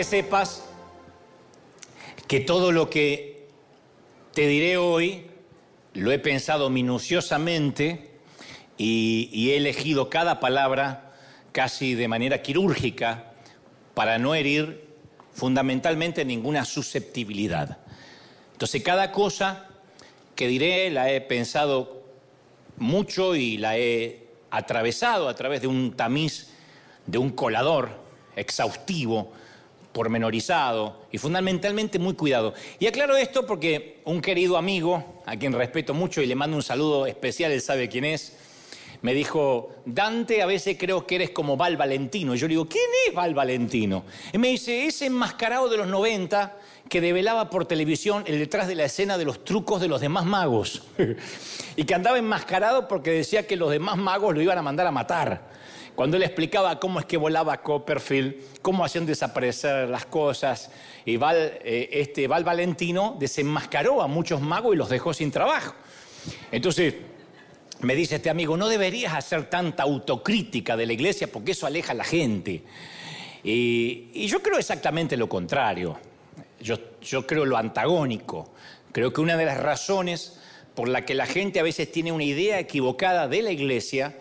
que sepas que todo lo que te diré hoy lo he pensado minuciosamente y, he elegido cada palabra casi de manera quirúrgica para no herir fundamentalmente ninguna susceptibilidad. Entonces cada cosa que diré la he pensado mucho y la he atravesado a través de un tamiz, de un colador exhaustivo, pormenorizado y fundamentalmente muy cuidado. Y aclaro esto porque un querido amigo, a quien respeto mucho y le mando un saludo especial, él sabe quién es, me dijo, Dante, a veces creo que eres como Val Valentino. Y yo le digo, ¿quién es Val Valentino? Y me dice, ese enmascarado de los 90 que develaba por televisión el detrás de la escena de los trucos de los demás magos. y que andaba enmascarado porque decía que los demás magos lo iban a mandar a matar. Cuando él explicaba cómo es que volaba Copperfield, cómo hacían desaparecer las cosas, y Val, eh, este, Val Valentino desenmascaró a muchos magos y los dejó sin trabajo. Entonces, me dice este amigo, no deberías hacer tanta autocrítica de la iglesia porque eso aleja a la gente. Y, yo creo exactamente lo contrario. Yo, yo creo lo antagónico. Creo que una de las razones por la que la gente a veces tiene una idea equivocada de la iglesia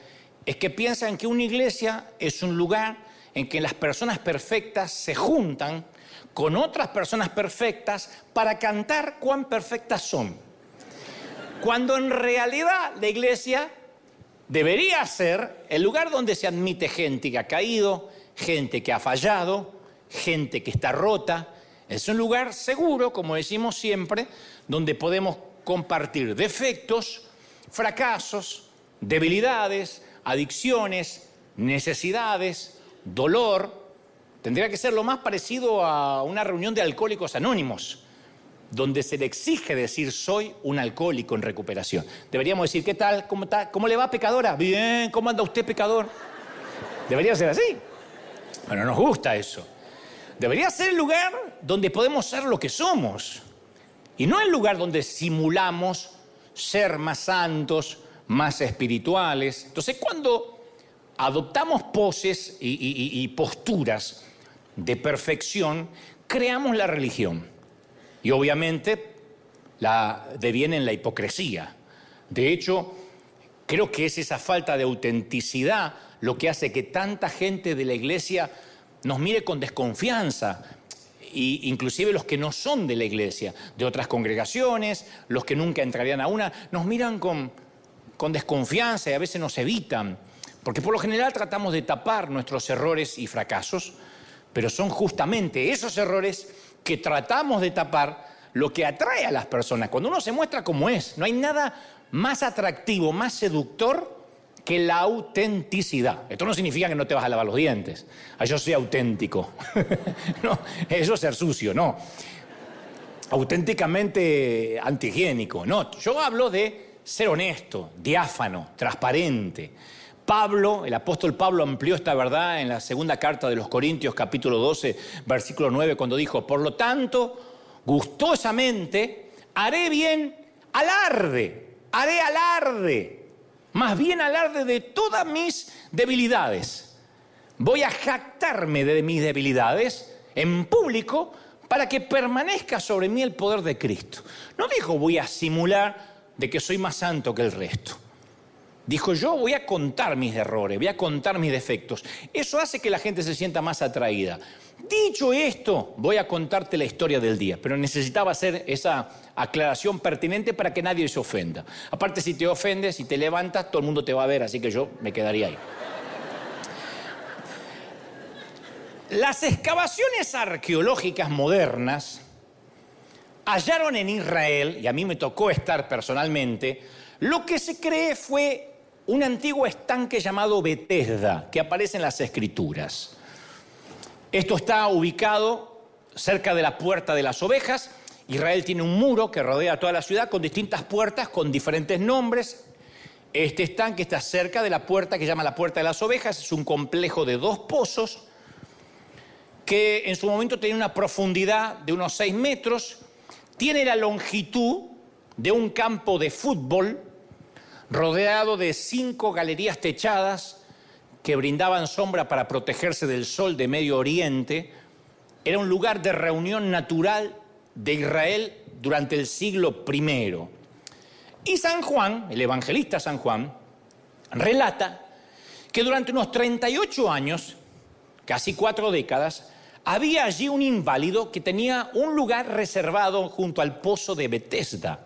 es que piensan que una iglesia es un lugar en que las personas perfectas se juntan con otras personas perfectas para cantar cuán perfectas son. Cuando en realidad la iglesia debería ser el lugar donde se admite gente que ha caído, gente que ha fallado, gente que está rota. Es un lugar seguro, como decimos siempre, donde podemos compartir defectos, fracasos, debilidades, adicciones, necesidades, dolor. Tendría que ser lo más parecido a una reunión de alcohólicos anónimos donde se le exige decir soy un alcohólico en recuperación. Deberíamos decir, ¿qué tal? ¿Cómo, está? ¿Cómo le va, pecadora? Bien, ¿cómo anda usted, pecador? Debería ser así. Pero nos gusta eso. Debería ser el lugar donde podemos ser lo que somos. Y no el lugar donde simulamos ser más santos, más espirituales. Entonces, cuando adoptamos poses y posturas de perfección, creamos la religión. Y obviamente la deviene en la hipocresía. De hecho, creo que es esa falta de autenticidad lo que hace que tanta gente de la iglesia nos mire con desconfianza, e inclusive los que no son de la iglesia, de otras congregaciones, los que nunca entrarían a una, nos miran con, con desconfianza y a veces nos evitan, porque por lo general tratamos de tapar nuestros errores y fracasos, pero son justamente esos errores que tratamos de tapar lo que atrae a las personas. Cuando uno se muestra como es, no hay nada más atractivo, más seductor que la autenticidad. Esto no significa que no te vas a lavar los dientes. Ah, yo soy auténtico. no, eso es ser sucio, no. Auténticamente antihigiénico. No, yo hablo de ser honesto, diáfano, transparente. Pablo, el apóstol Pablo amplió esta verdad en la segunda carta de los Corintios capítulo 12, versículo 9, cuando dijo, por lo tanto, gustosamente haré bien alarde, haré alarde, más bien alarde de todas mis debilidades. Voy a jactarme de mis debilidades en público para que permanezca sobre mí el poder de Cristo. No dijo voy a simular de que soy más santo que el resto. Dijo, yo voy a contar mis errores, voy a contar mis defectos. Eso hace que la gente se sienta más atraída. Dicho esto, voy a contarte la historia del día, pero necesitaba hacer esa aclaración pertinente para que nadie se ofenda. Aparte, si te ofendes, si te levantas, todo el mundo te va a ver, así que yo me quedaría ahí. Las excavaciones arqueológicas modernas hallaron en Israel, y a mí me tocó estar personalmente, lo que se cree fue un antiguo estanque llamado Bethesda, que aparece en las escrituras. Esto está ubicado cerca de la puerta de las ovejas. Israel tiene un muro que rodea toda la ciudad con distintas puertas con diferentes nombres. Este estanque está cerca de la puerta que llama la puerta de las ovejas. Es un complejo de dos pozos que en su momento tenía una profundidad de unos 6 metros. Tiene la longitud de un campo de fútbol rodeado de cinco galerías techadas que brindaban sombra para protegerse del sol de Medio Oriente, era un lugar de reunión natural de Israel durante el siglo I. Y San Juan, el evangelista San Juan, relata que durante unos 38 años, casi cuatro décadas, había allí un inválido que tenía un lugar reservado junto al pozo de Bethesda.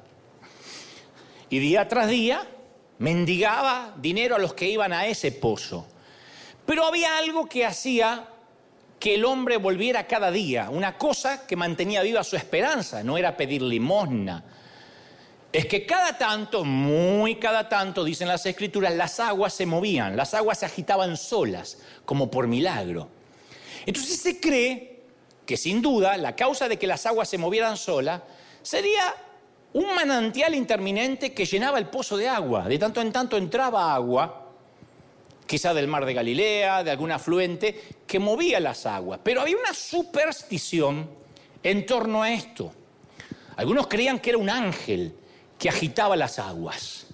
Y día tras día mendigaba dinero a los que iban a ese pozo. Pero había algo que hacía que el hombre volviera cada día, una cosa que mantenía viva su esperanza, no era pedir limosna. Es que cada tanto, muy cada tanto, dicen las escrituras, las aguas se movían, las aguas se agitaban solas, como por milagro. Entonces se cree que sin duda la causa de que las aguas se movieran solas sería un manantial interminente que llenaba el pozo de agua. De tanto en tanto entraba agua quizá del mar de Galilea, de algún afluente, que movía las aguas. Pero había una superstición en torno a esto. Algunos creían que era un ángel que agitaba las aguas.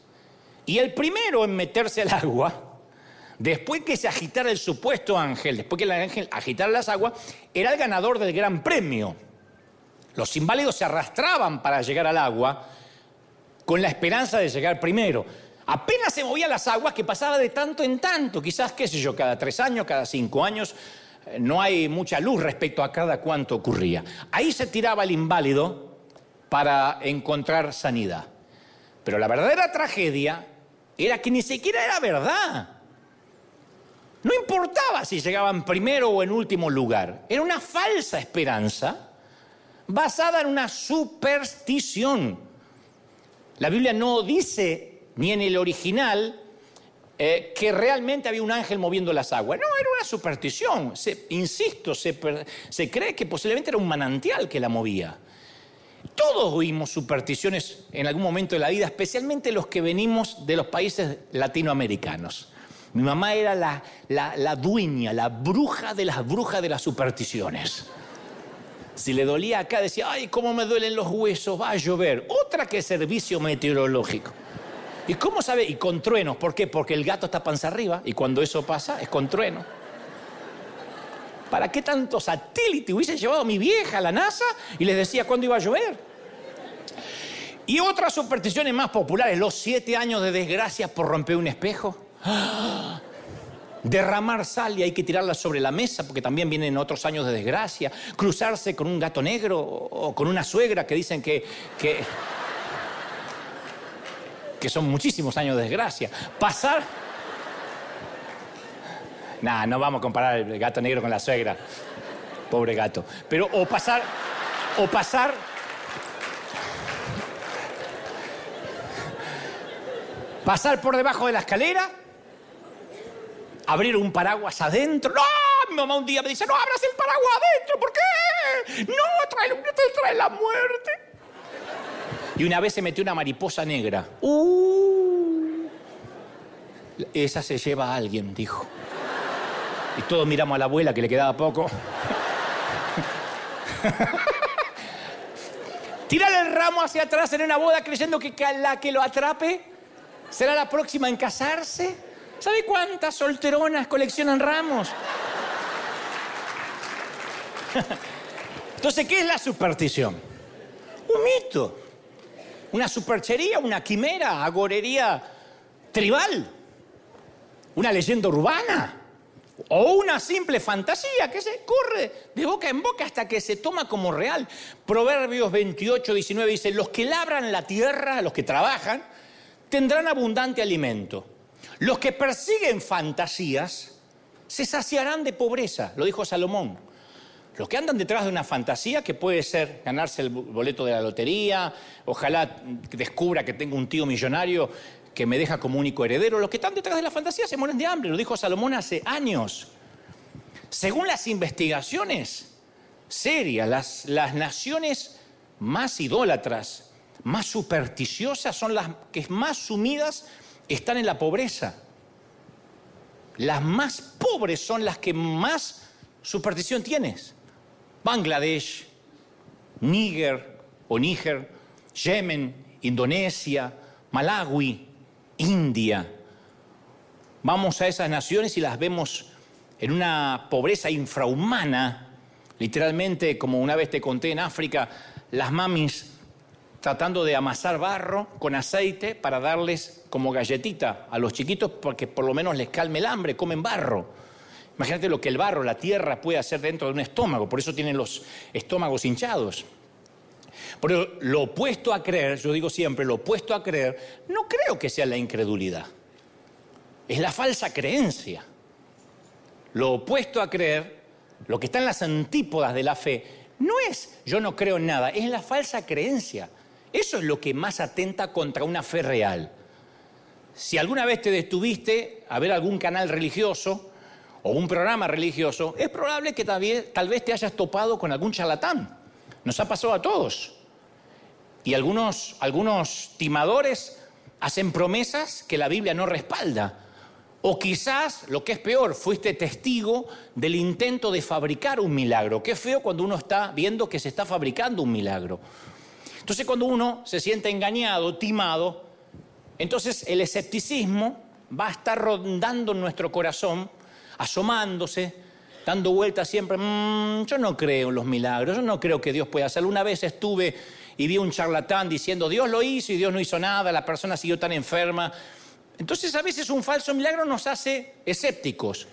Y el primero en meterse al agua, después que se agitara el supuesto ángel, después que el ángel agitara las aguas, era el ganador del gran premio. Los inválidos se arrastraban para llegar al agua con la esperanza de llegar primero. Apenas se movían las aguas que pasaba de tanto en tanto, quizás, qué sé yo, cada tres años, cada cinco años, eh, no hay mucha luz respecto a cada cuánto ocurría. Ahí se tiraba el inválido para encontrar sanidad. Pero la verdadera tragedia era que ni siquiera era verdad. No importaba si llegaban primero o en último lugar. Era una falsa esperanza basada en una superstición. La Biblia no dice ni en el original, eh, que realmente había un ángel moviendo las aguas. No, era una superstición. insisto, se, se cree que posiblemente era un manantial que la movía. Todos oímos supersticiones en algún momento de la vida, especialmente los que venimos de los países latinoamericanos. Mi mamá era la, la, dueña, la bruja de las brujas de las supersticiones. Si le dolía acá, decía, ay, cómo me duelen los huesos, va a llover. Otra que servicio meteorológico. ¿Y cómo sabe? Y con truenos. ¿Por qué? Porque el gato está panza arriba y cuando eso pasa es con trueno. ¿Para qué tanto satélite hubiese llevado a mi vieja a la NASA y les decía cuándo iba a llover? Y otras supersticiones más populares, los siete años de desgracia por romper un espejo. Derramar sal y hay que tirarla sobre la mesa porque también vienen otros años de desgracia. Cruzarse con un gato negro o con una suegra que dicen que, que que son muchísimos años de desgracia. Pasar... Nah, no vamos a comparar el gato negro con la suegra. Pobre gato. Pero o pasar... O pasar... Pasar por debajo de la escalera. Abrir un paraguas adentro. ¡No! Mi mamá un día me dice, no abras el paraguas adentro. ¿Por qué? No, trae, trae la muerte. Y una vez se metió una mariposa negra. Uh, esa se lleva a alguien, dijo. Y todos miramos a la abuela que le quedaba poco. Tirar el ramo hacia atrás en una boda creyendo que la que lo atrape será la próxima en casarse. ¿Sabe cuántas solteronas coleccionan ramos? Entonces, ¿qué es la superstición? Un mito una superchería, una quimera, agorería tribal, una leyenda urbana o una simple fantasía que se corre de boca en boca hasta que se toma como real. Proverbios 28, 19 dice, los que labran la tierra, los que trabajan, tendrán abundante alimento. Los que persiguen fantasías se saciarán de pobreza, lo dijo Salomón. Los que andan detrás de una fantasía que puede ser ganarse el boleto de la lotería, ojalá descubra que tengo un tío millonario que me deja como único heredero, los que están detrás de la fantasía se mueren de hambre, lo dijo Salomón hace años. Según las investigaciones serias, las, las naciones más idólatras, más supersticiosas, son las que más sumidas están en la pobreza. Las más pobres son las que más superstición tienes. Bangladesh, Níger o Níger, Yemen, Indonesia, Malawi, India. Vamos a esas naciones y las vemos en una pobreza infrahumana, Literalmente, como una vez te conté en África, las mamis tratando de amasar barro con aceite para darles como galletita a los chiquitos porque por lo menos les calme el hambre, comen barro. Imagínate lo que el barro, la tierra puede hacer dentro de un estómago, por eso tienen los estómagos hinchados. Pero lo opuesto a creer, yo digo siempre, lo opuesto a creer, no creo que sea la incredulidad. Es la falsa creencia. Lo opuesto a creer, lo que está en las antípodas de la fe, no es yo no creo en nada, es la falsa creencia. Eso es lo que más atenta contra una fe real. Si alguna vez te detuviste a ver algún canal religioso o un programa religioso, es probable que tal vez, tal vez te hayas topado con algún charlatán. Nos ha pasado a todos. Y algunos, algunos timadores hacen promesas que la Biblia no respalda. O quizás, lo que es peor, fuiste testigo del intento de fabricar un milagro. Qué feo cuando uno está viendo que se está fabricando un milagro. Entonces cuando uno se siente engañado, timado, entonces el escepticismo va a estar rondando en nuestro corazón, asomándose, dando vueltas siempre, mm, yo no creo en los milagros, yo no creo que Dios pueda hacerlo. Una vez estuve y vi un charlatán diciendo, Dios lo hizo y Dios no hizo nada, la persona siguió tan enferma. Entonces a veces un falso milagro nos hace escépticos.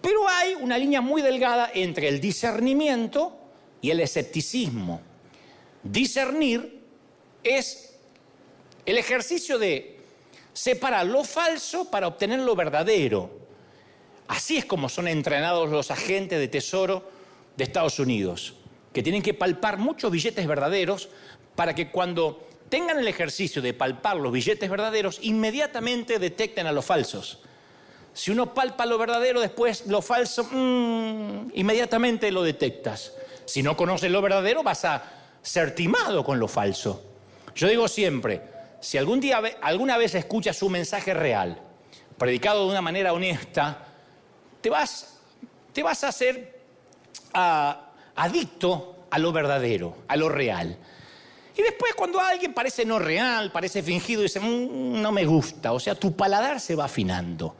Pero hay una línea muy delgada entre el discernimiento y el escepticismo. Discernir es el ejercicio de separar lo falso para obtener lo verdadero. Así es como son entrenados los agentes de tesoro de Estados Unidos que tienen que palpar muchos billetes verdaderos para que cuando tengan el ejercicio de palpar los billetes verdaderos, inmediatamente detecten a los falsos. Si uno palpa lo verdadero, después lo falso, mm, inmediatamente lo detectas. Si no conoces lo verdadero, vas a ser timado con lo falso. Yo digo siempre, si algún día, alguna vez escuchas un mensaje real, predicado de una manera honesta, te vas, te vas a hacer a, adicto a lo verdadero, a lo real. Y después cuando alguien parece no real, parece fingido, dice, mm, no me gusta, o sea, tu paladar se va afinando.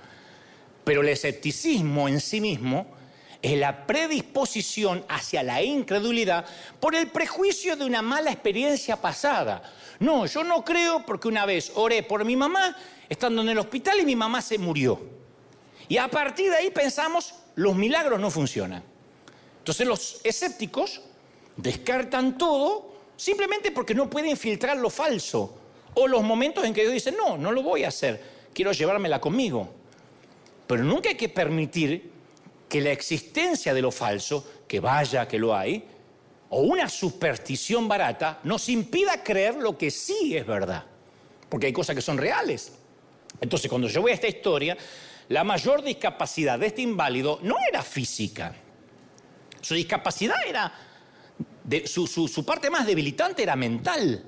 Pero el escepticismo en sí mismo es la predisposición hacia la incredulidad por el prejuicio de una mala experiencia pasada. No, yo no creo porque una vez oré por mi mamá estando en el hospital y mi mamá se murió. Y a partir de ahí pensamos, los milagros no funcionan. Entonces los escépticos descartan todo simplemente porque no pueden filtrar lo falso o los momentos en que Dios dice, no, no lo voy a hacer, quiero llevármela conmigo. Pero nunca hay que permitir que la existencia de lo falso, que vaya que lo hay, o una superstición barata, nos impida creer lo que sí es verdad. Porque hay cosas que son reales. Entonces, cuando yo voy a esta historia, la mayor discapacidad de este inválido no era física, su discapacidad era, su, parte más debilitante era mental.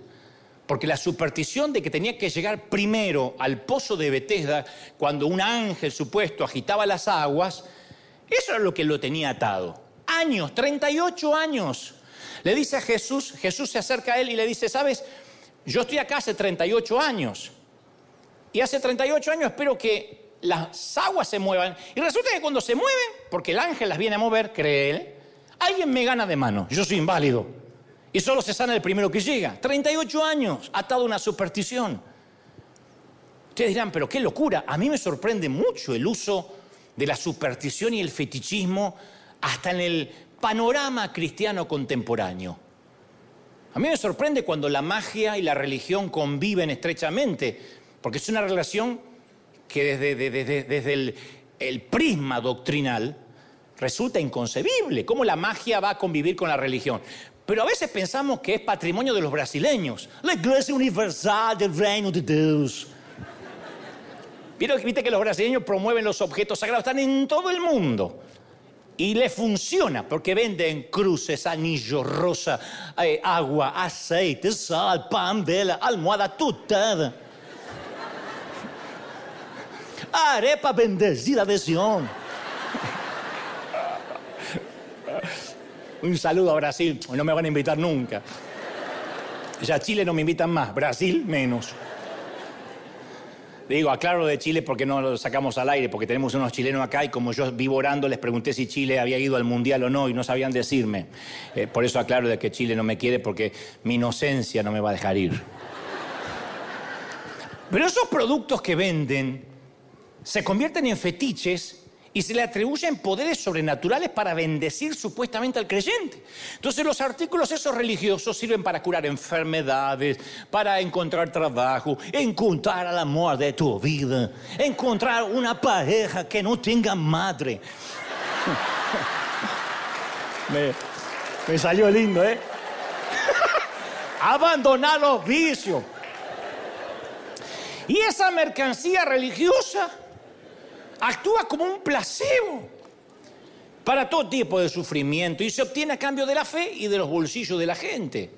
Porque la superstición de que tenía que llegar primero al pozo de Bethesda cuando un ángel supuesto agitaba las aguas, eso era lo que lo tenía atado. Años, 38 años. Le dice a Jesús, Jesús se acerca a él y le dice, sabes, yo estoy acá hace 38 años. Y hace 38 años espero que las aguas se muevan. Y resulta que cuando se mueven, porque el ángel las viene a mover, cree él, Alguien me gana de mano, yo soy inválido. Y solo se sana el primero que llega. 38 años, atado a una superstición. Ustedes dirán, pero qué locura. A mí me sorprende mucho el uso de la superstición y el fetichismo hasta en el panorama cristiano contemporáneo. A mí me sorprende cuando la magia y la religión conviven estrechamente, porque es una relación que desde, el, el prisma doctrinal resulta inconcebible. ¿Cómo la magia va a convivir con la religión? Pero a veces pensamos que es patrimonio de los brasileños. La Iglesia Universal del Reino de Dios. Viste que los brasileños promueven los objetos sagrados, están en todo el mundo. Y le funciona porque venden cruces, anillos, rosa, eh, agua, aceite, sal, pan, vela, almohada, tutada. Arepa bendecida de Sion. Un saludo a Brasil, no me van a invitar nunca. Ya Chile no me invitan más, Brasil menos. Digo, aclaro de Chile porque no lo sacamos al aire, porque tenemos unos chilenos acá y como yo vivo orando les pregunté si Chile había ido al Mundial o no y no sabían decirme. Eh, por eso aclaro de que Chile no me quiere porque mi inocencia no me va a dejar ir. Pero esos productos que venden se convierten en fetiches y se le atribuyen poderes sobrenaturales para bendecir supuestamente al creyente. Entonces los artículos esos religiosos sirven para curar enfermedades, para encontrar trabajo, encontrar al amor de tu vida, encontrar una pareja que no tenga madre. me, me salió lindo, ¿eh? Abandonar los vicios. Y esa mercancía religiosa actúa como un placebo para todo tipo de sufrimiento y se obtiene a cambio de la fe y de los bolsillos de la gente.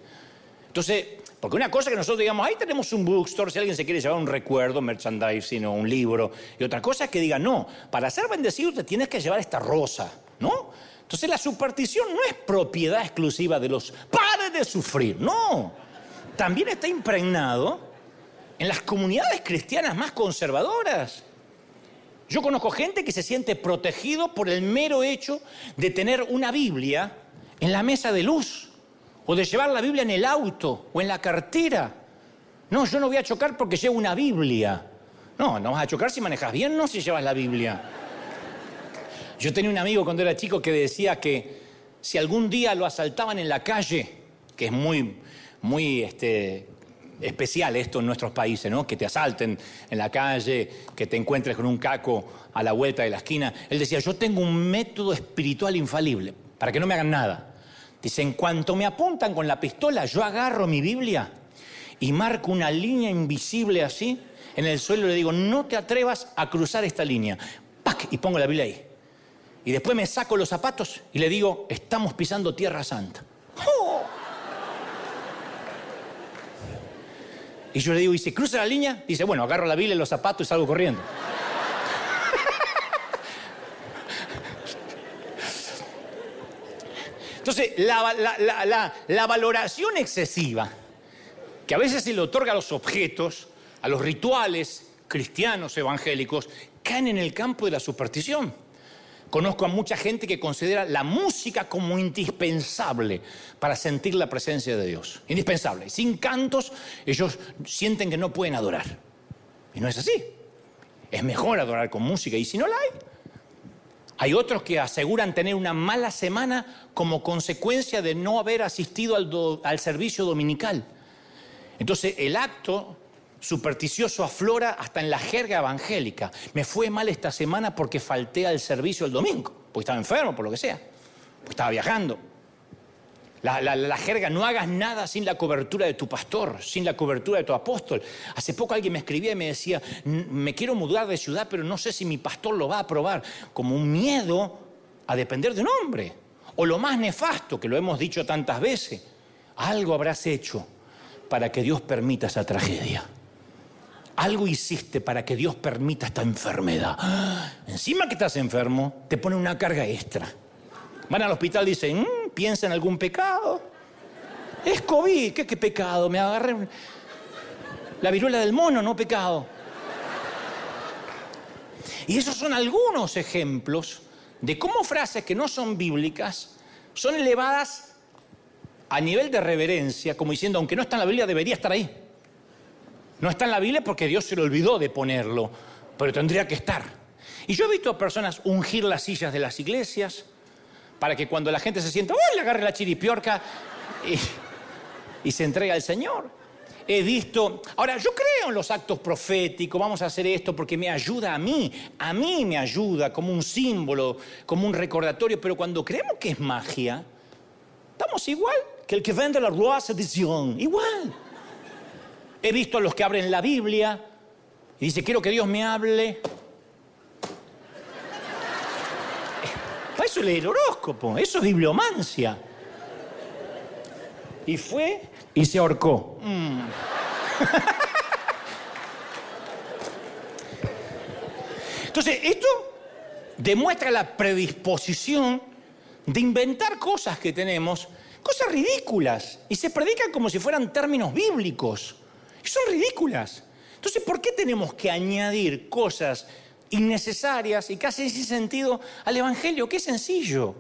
Entonces, porque una cosa que nosotros digamos, ahí tenemos un bookstore, si alguien se quiere llevar un recuerdo, merchandising o un libro, y otra cosa es que diga, no, para ser bendecido te tienes que llevar esta rosa, ¿no? Entonces la superstición no es propiedad exclusiva de los padres de sufrir, no. También está impregnado en las comunidades cristianas más conservadoras. Yo conozco gente que se siente protegido por el mero hecho de tener una Biblia en la mesa de luz o de llevar la Biblia en el auto o en la cartera. No, yo no voy a chocar porque llevo una Biblia. No, no vas a chocar si manejas bien, no si llevas la Biblia. Yo tenía un amigo cuando era chico que decía que si algún día lo asaltaban en la calle, que es muy, muy este, especial esto en nuestros países, ¿no? Que te asalten en la calle, que te encuentres con un caco a la vuelta de la esquina. Él decía, yo tengo un método espiritual infalible para que no me hagan nada. Dice, en cuanto me apuntan con la pistola, yo agarro mi Biblia y marco una línea invisible así en el suelo y le digo, no te atrevas a cruzar esta línea. ¡Pac! Y pongo la Biblia ahí. Y después me saco los zapatos y le digo, estamos pisando tierra santa. ¡Oh! Y yo le digo, ¿y si cruza la línea? Dice, bueno, agarro la Biblia y los zapatos y salgo corriendo. Entonces, la, valoración excesiva que a veces se le otorga a los objetos, a los rituales cristianos evangélicos, caen en el campo de la superstición. Conozco a mucha gente que considera la música como indispensable para sentir la presencia de Dios. Indispensable. Sin cantos ellos sienten que no pueden adorar. Y no es así. Es mejor adorar con música. Y si no la hay, hay otros que aseguran tener una mala semana como consecuencia de no haber asistido al, servicio dominical. Entonces el acto supersticioso aflora hasta en la jerga evangélica. Me fue mal esta semana porque falté al servicio el domingo, porque estaba enfermo, por lo que sea, porque estaba viajando. La, jerga, no hagas nada sin la cobertura de tu pastor, sin la cobertura de tu apóstol. Hace poco alguien me escribía y me decía, me quiero mudar de ciudad, pero no sé si mi pastor lo va a aprobar. Como un miedo a depender de un hombre. O lo más nefasto, que lo hemos dicho tantas veces, algo habrás hecho para que Dios permita esa tragedia. Algo hiciste para que Dios permita esta enfermedad. Encima que estás enfermo, te pone una carga extra. Van al hospital y dicen, mm, piensa en algún pecado. Es COVID, ¿qué, qué pecado? Me agarré la viruela del mono, no pecado. Y esos son algunos ejemplos de cómo frases que no son bíblicas son elevadas a nivel de reverencia, como diciendo, aunque no está en la Biblia, debería estar ahí. No está en la Biblia porque Dios se le olvidó de ponerlo, pero tendría que estar. Y yo he visto a personas ungir las sillas de las iglesias para que cuando la gente se sienta, ¡oh! le agarre la chiripiorca y, se entregue al Señor. He visto, ahora yo creo en los actos proféticos, vamos a hacer esto porque me ayuda a mí, a mí me ayuda como un símbolo, como un recordatorio, pero cuando creemos que es magia, estamos igual que el que vende la Roi Sedición, igual. He visto a los que abren la Biblia y dice, quiero que Dios me hable. Para eso es el horóscopo, eso es bibliomancia. Y fue y se ahorcó. Mm. Entonces, esto demuestra la predisposición de inventar cosas que tenemos, cosas ridículas, y se predican como si fueran términos bíblicos son ridículas. Entonces, ¿por qué tenemos que añadir cosas innecesarias y casi sin sentido al Evangelio? Qué sencillo.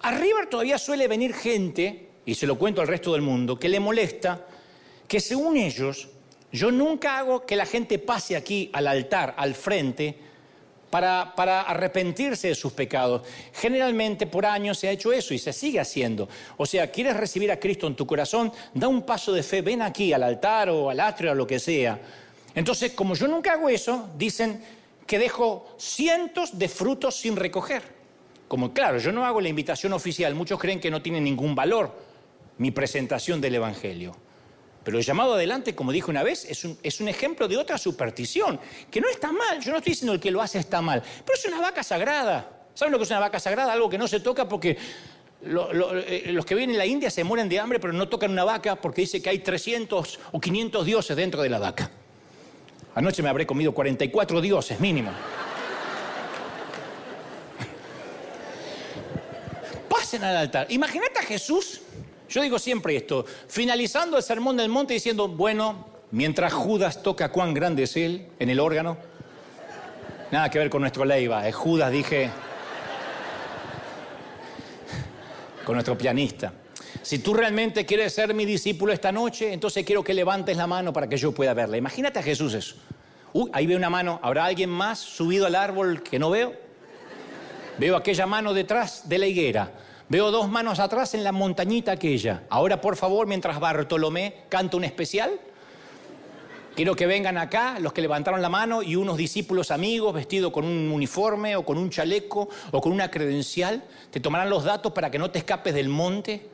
A River todavía suele venir gente, y se lo cuento al resto del mundo, que le molesta que según ellos, yo nunca hago que la gente pase aquí al altar, al frente, para, arrepentirse de sus pecados. Generalmente por años se ha hecho eso y se sigue haciendo. O sea, quieres recibir a Cristo en tu corazón, da un paso de fe, ven aquí al altar o al atrio o lo que sea. Entonces, como yo nunca hago eso, dicen que dejo cientos de frutos sin recoger. Como claro, yo no hago la invitación oficial, muchos creen que no tiene ningún valor mi presentación del Evangelio. Pero el llamado adelante, como dije una vez, es un, es un, ejemplo de otra superstición, que no está mal. Yo no estoy diciendo el que lo hace está mal, pero es una vaca sagrada. ¿Saben lo que es una vaca sagrada? Algo que no se toca porque eh, los que vienen en la India se mueren de hambre, pero no tocan una vaca porque dice que hay 300 o 500 dioses dentro de la vaca. Anoche me habré comido 44 dioses mínimo. Pasen al altar. Imagínate a Jesús yo digo siempre esto, finalizando el sermón del monte diciendo, bueno, mientras Judas toca cuán grande es él en el órgano, nada que ver con nuestro Leiva, es Judas, dije, con nuestro pianista. Si tú realmente quieres ser mi discípulo esta noche, entonces quiero que levantes la mano para que yo pueda verla. Imagínate a Jesús eso. Uy, ahí veo una mano. ¿Habrá alguien más subido al árbol que no veo? Veo aquella mano detrás de la higuera. Veo dos manos atrás en la montañita aquella. Ahora, por favor, mientras Bartolomé canta un especial, quiero que vengan acá los que levantaron la mano y unos discípulos amigos vestidos con un uniforme o con un chaleco o con una credencial. Te tomarán los datos para que no te escapes del monte.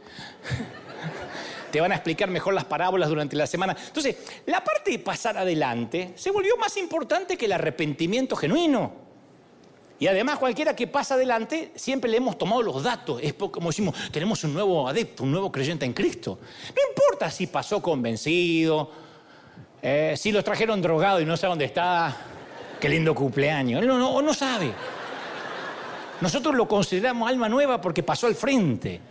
te van a explicar mejor las parábolas durante la semana. Entonces, la parte de pasar adelante se volvió más importante que el arrepentimiento genuino. Y además cualquiera que pasa adelante, siempre le hemos tomado los datos. Es como decimos, tenemos un nuevo adepto, un nuevo creyente en Cristo. No importa si pasó convencido, eh, si los trajeron drogado y no sabe dónde está, qué lindo cumpleaños. No, no, no sabe. Nosotros lo consideramos alma nueva porque pasó al frente.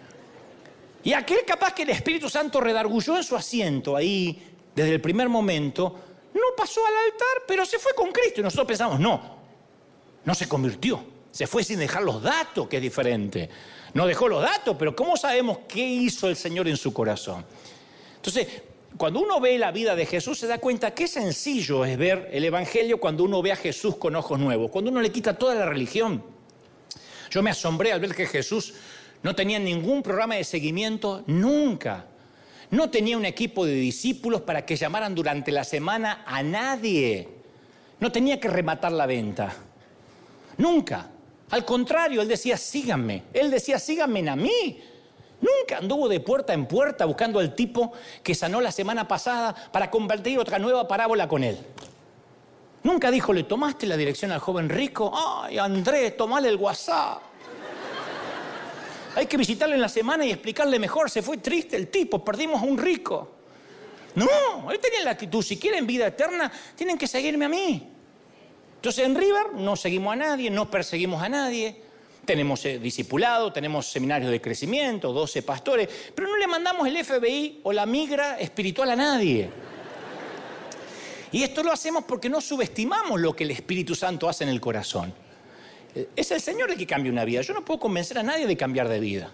Y aquel capaz que el Espíritu Santo redargulló en su asiento ahí desde el primer momento, no pasó al altar, pero se fue con Cristo. Y nosotros pensamos, no, no se convirtió. Se fue sin dejar los datos, que es diferente. No dejó los datos, pero ¿cómo sabemos qué hizo el Señor en su corazón? Entonces, cuando uno ve la vida de Jesús, se da cuenta qué sencillo es ver el Evangelio cuando uno ve a Jesús con ojos nuevos, cuando uno le quita toda la religión. Yo me asombré al ver que Jesús no tenía ningún programa de seguimiento, nunca. No tenía un equipo de discípulos para que llamaran durante la semana a nadie. No tenía que rematar la venta. Nunca. Al contrario, él decía, síganme. Él decía, síganme a mí. Nunca anduvo de puerta en puerta buscando al tipo que sanó la semana pasada para compartir otra nueva parábola con él. Nunca dijo, ¿le tomaste la dirección al joven rico? Ay, Andrés, tomale el WhatsApp. Hay que visitarle en la semana y explicarle mejor. Se fue triste el tipo, perdimos a un rico. No, él tenía la actitud, si quieren vida eterna, tienen que seguirme a mí. Entonces en River no seguimos a nadie, no perseguimos a nadie, tenemos eh, discipulado, tenemos seminarios de crecimiento, 12 pastores, pero no le mandamos el FBI o la migra espiritual a nadie. Y esto lo hacemos porque no subestimamos lo que el Espíritu Santo hace en el corazón. Eh, es el Señor el que cambia una vida. Yo no puedo convencer a nadie de cambiar de vida.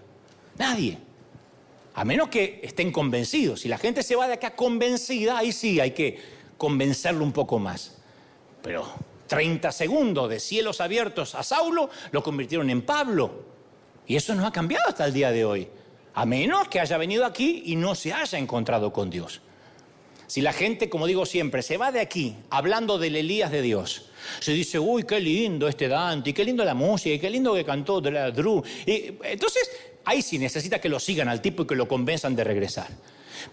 Nadie. A menos que estén convencidos. Si la gente se va de acá convencida, ahí sí hay que convencerlo un poco más. Pero 30 segundos de cielos abiertos a Saulo lo convirtieron en Pablo. Y eso no ha cambiado hasta el día de hoy. A menos que haya venido aquí y no se haya encontrado con Dios. Si la gente, como digo siempre, se va de aquí hablando del Elías de Dios, se dice, uy, qué lindo este Dante, y qué lindo la música, y qué lindo que cantó de la Drew. Y, entonces, ahí sí necesita que lo sigan al tipo y que lo convenzan de regresar.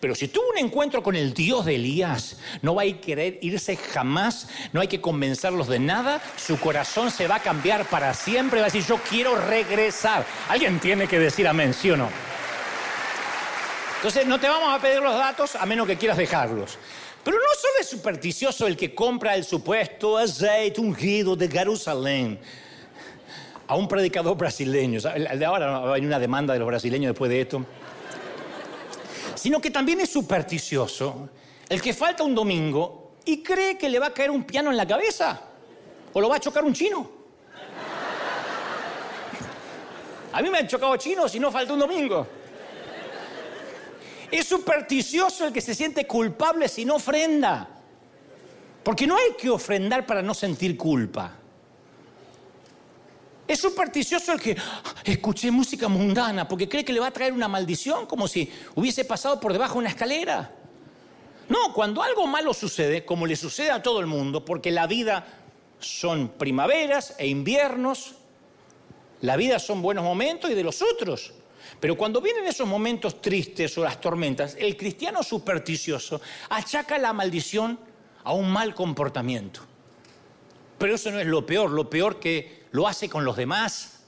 Pero si tuvo un encuentro con el Dios de Elías, no va a querer irse jamás, no hay que convencerlos de nada, su corazón se va a cambiar para siempre, va a decir, yo quiero regresar. Alguien tiene que decir amén, ¿sí o no? Entonces, no te vamos a pedir los datos a menos que quieras dejarlos. Pero no solo es supersticioso el que compra el supuesto aceite ungido de Jerusalén a un predicador brasileño. El de ahora venir una demanda de los brasileños después de esto sino que también es supersticioso el que falta un domingo y cree que le va a caer un piano en la cabeza o lo va a chocar un chino. A mí me han chocado chinos y no falta un domingo. Es supersticioso el que se siente culpable si no ofrenda. Porque no hay que ofrendar para no sentir culpa. Es supersticioso el que ah, escuché música mundana porque cree que le va a traer una maldición como si hubiese pasado por debajo de una escalera. No, cuando algo malo sucede, como le sucede a todo el mundo, porque la vida son primaveras e inviernos, la vida son buenos momentos y de los otros. Pero cuando vienen esos momentos tristes o las tormentas, el cristiano supersticioso achaca la maldición a un mal comportamiento. Pero eso no es lo peor, lo peor que lo hace con los demás.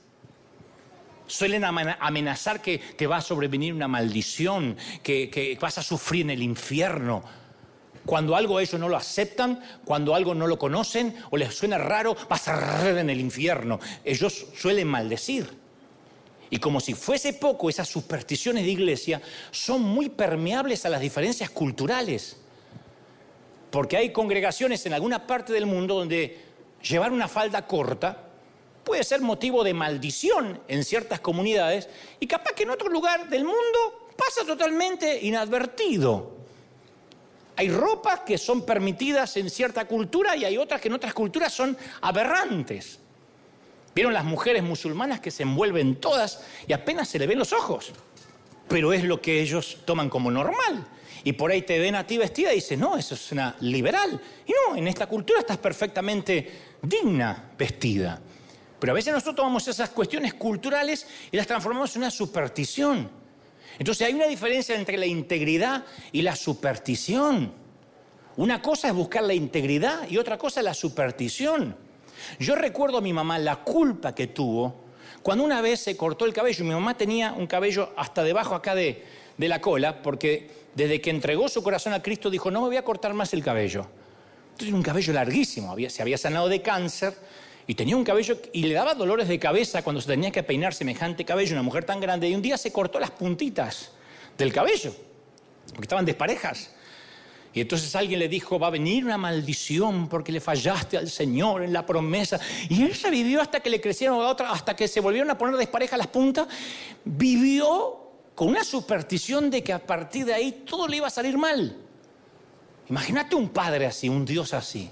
Suelen amenazar que te va a sobrevenir una maldición, que, que vas a sufrir en el infierno. Cuando algo ellos no lo aceptan, cuando algo no lo conocen o les suena raro, vas a arder en el infierno. Ellos suelen maldecir. Y como si fuese poco, esas supersticiones de iglesia son muy permeables a las diferencias culturales. Porque hay congregaciones en alguna parte del mundo donde llevar una falda corta puede ser motivo de maldición en ciertas comunidades y capaz que en otro lugar del mundo pasa totalmente inadvertido. Hay ropas que son permitidas en cierta cultura y hay otras que en otras culturas son aberrantes. ¿Vieron las mujeres musulmanas que se envuelven todas y apenas se le ven los ojos? Pero es lo que ellos toman como normal. Y por ahí te ven a ti vestida y dicen, no, eso es una liberal. Y no, en esta cultura estás perfectamente digna vestida. Pero a veces nosotros tomamos esas cuestiones culturales y las transformamos en una superstición. Entonces hay una diferencia entre la integridad y la superstición. Una cosa es buscar la integridad y otra cosa es la superstición. Yo recuerdo a mi mamá la culpa que tuvo cuando una vez se cortó el cabello. Mi mamá tenía un cabello hasta debajo acá de, de la cola porque desde que entregó su corazón a Cristo, dijo, no me voy a cortar más el cabello. Entonces un cabello larguísimo, se había sanado de cáncer y tenía un cabello y le daba dolores de cabeza cuando se tenía que peinar semejante cabello, una mujer tan grande, y un día se cortó las puntitas del cabello, porque estaban desparejas. Y entonces alguien le dijo, va a venir una maldición porque le fallaste al Señor en la promesa. Y ella vivió hasta que le crecieron a otra, hasta que se volvieron a poner desparejas las puntas. Vivió con una superstición de que a partir de ahí todo le iba a salir mal. Imagínate un padre así, un Dios así.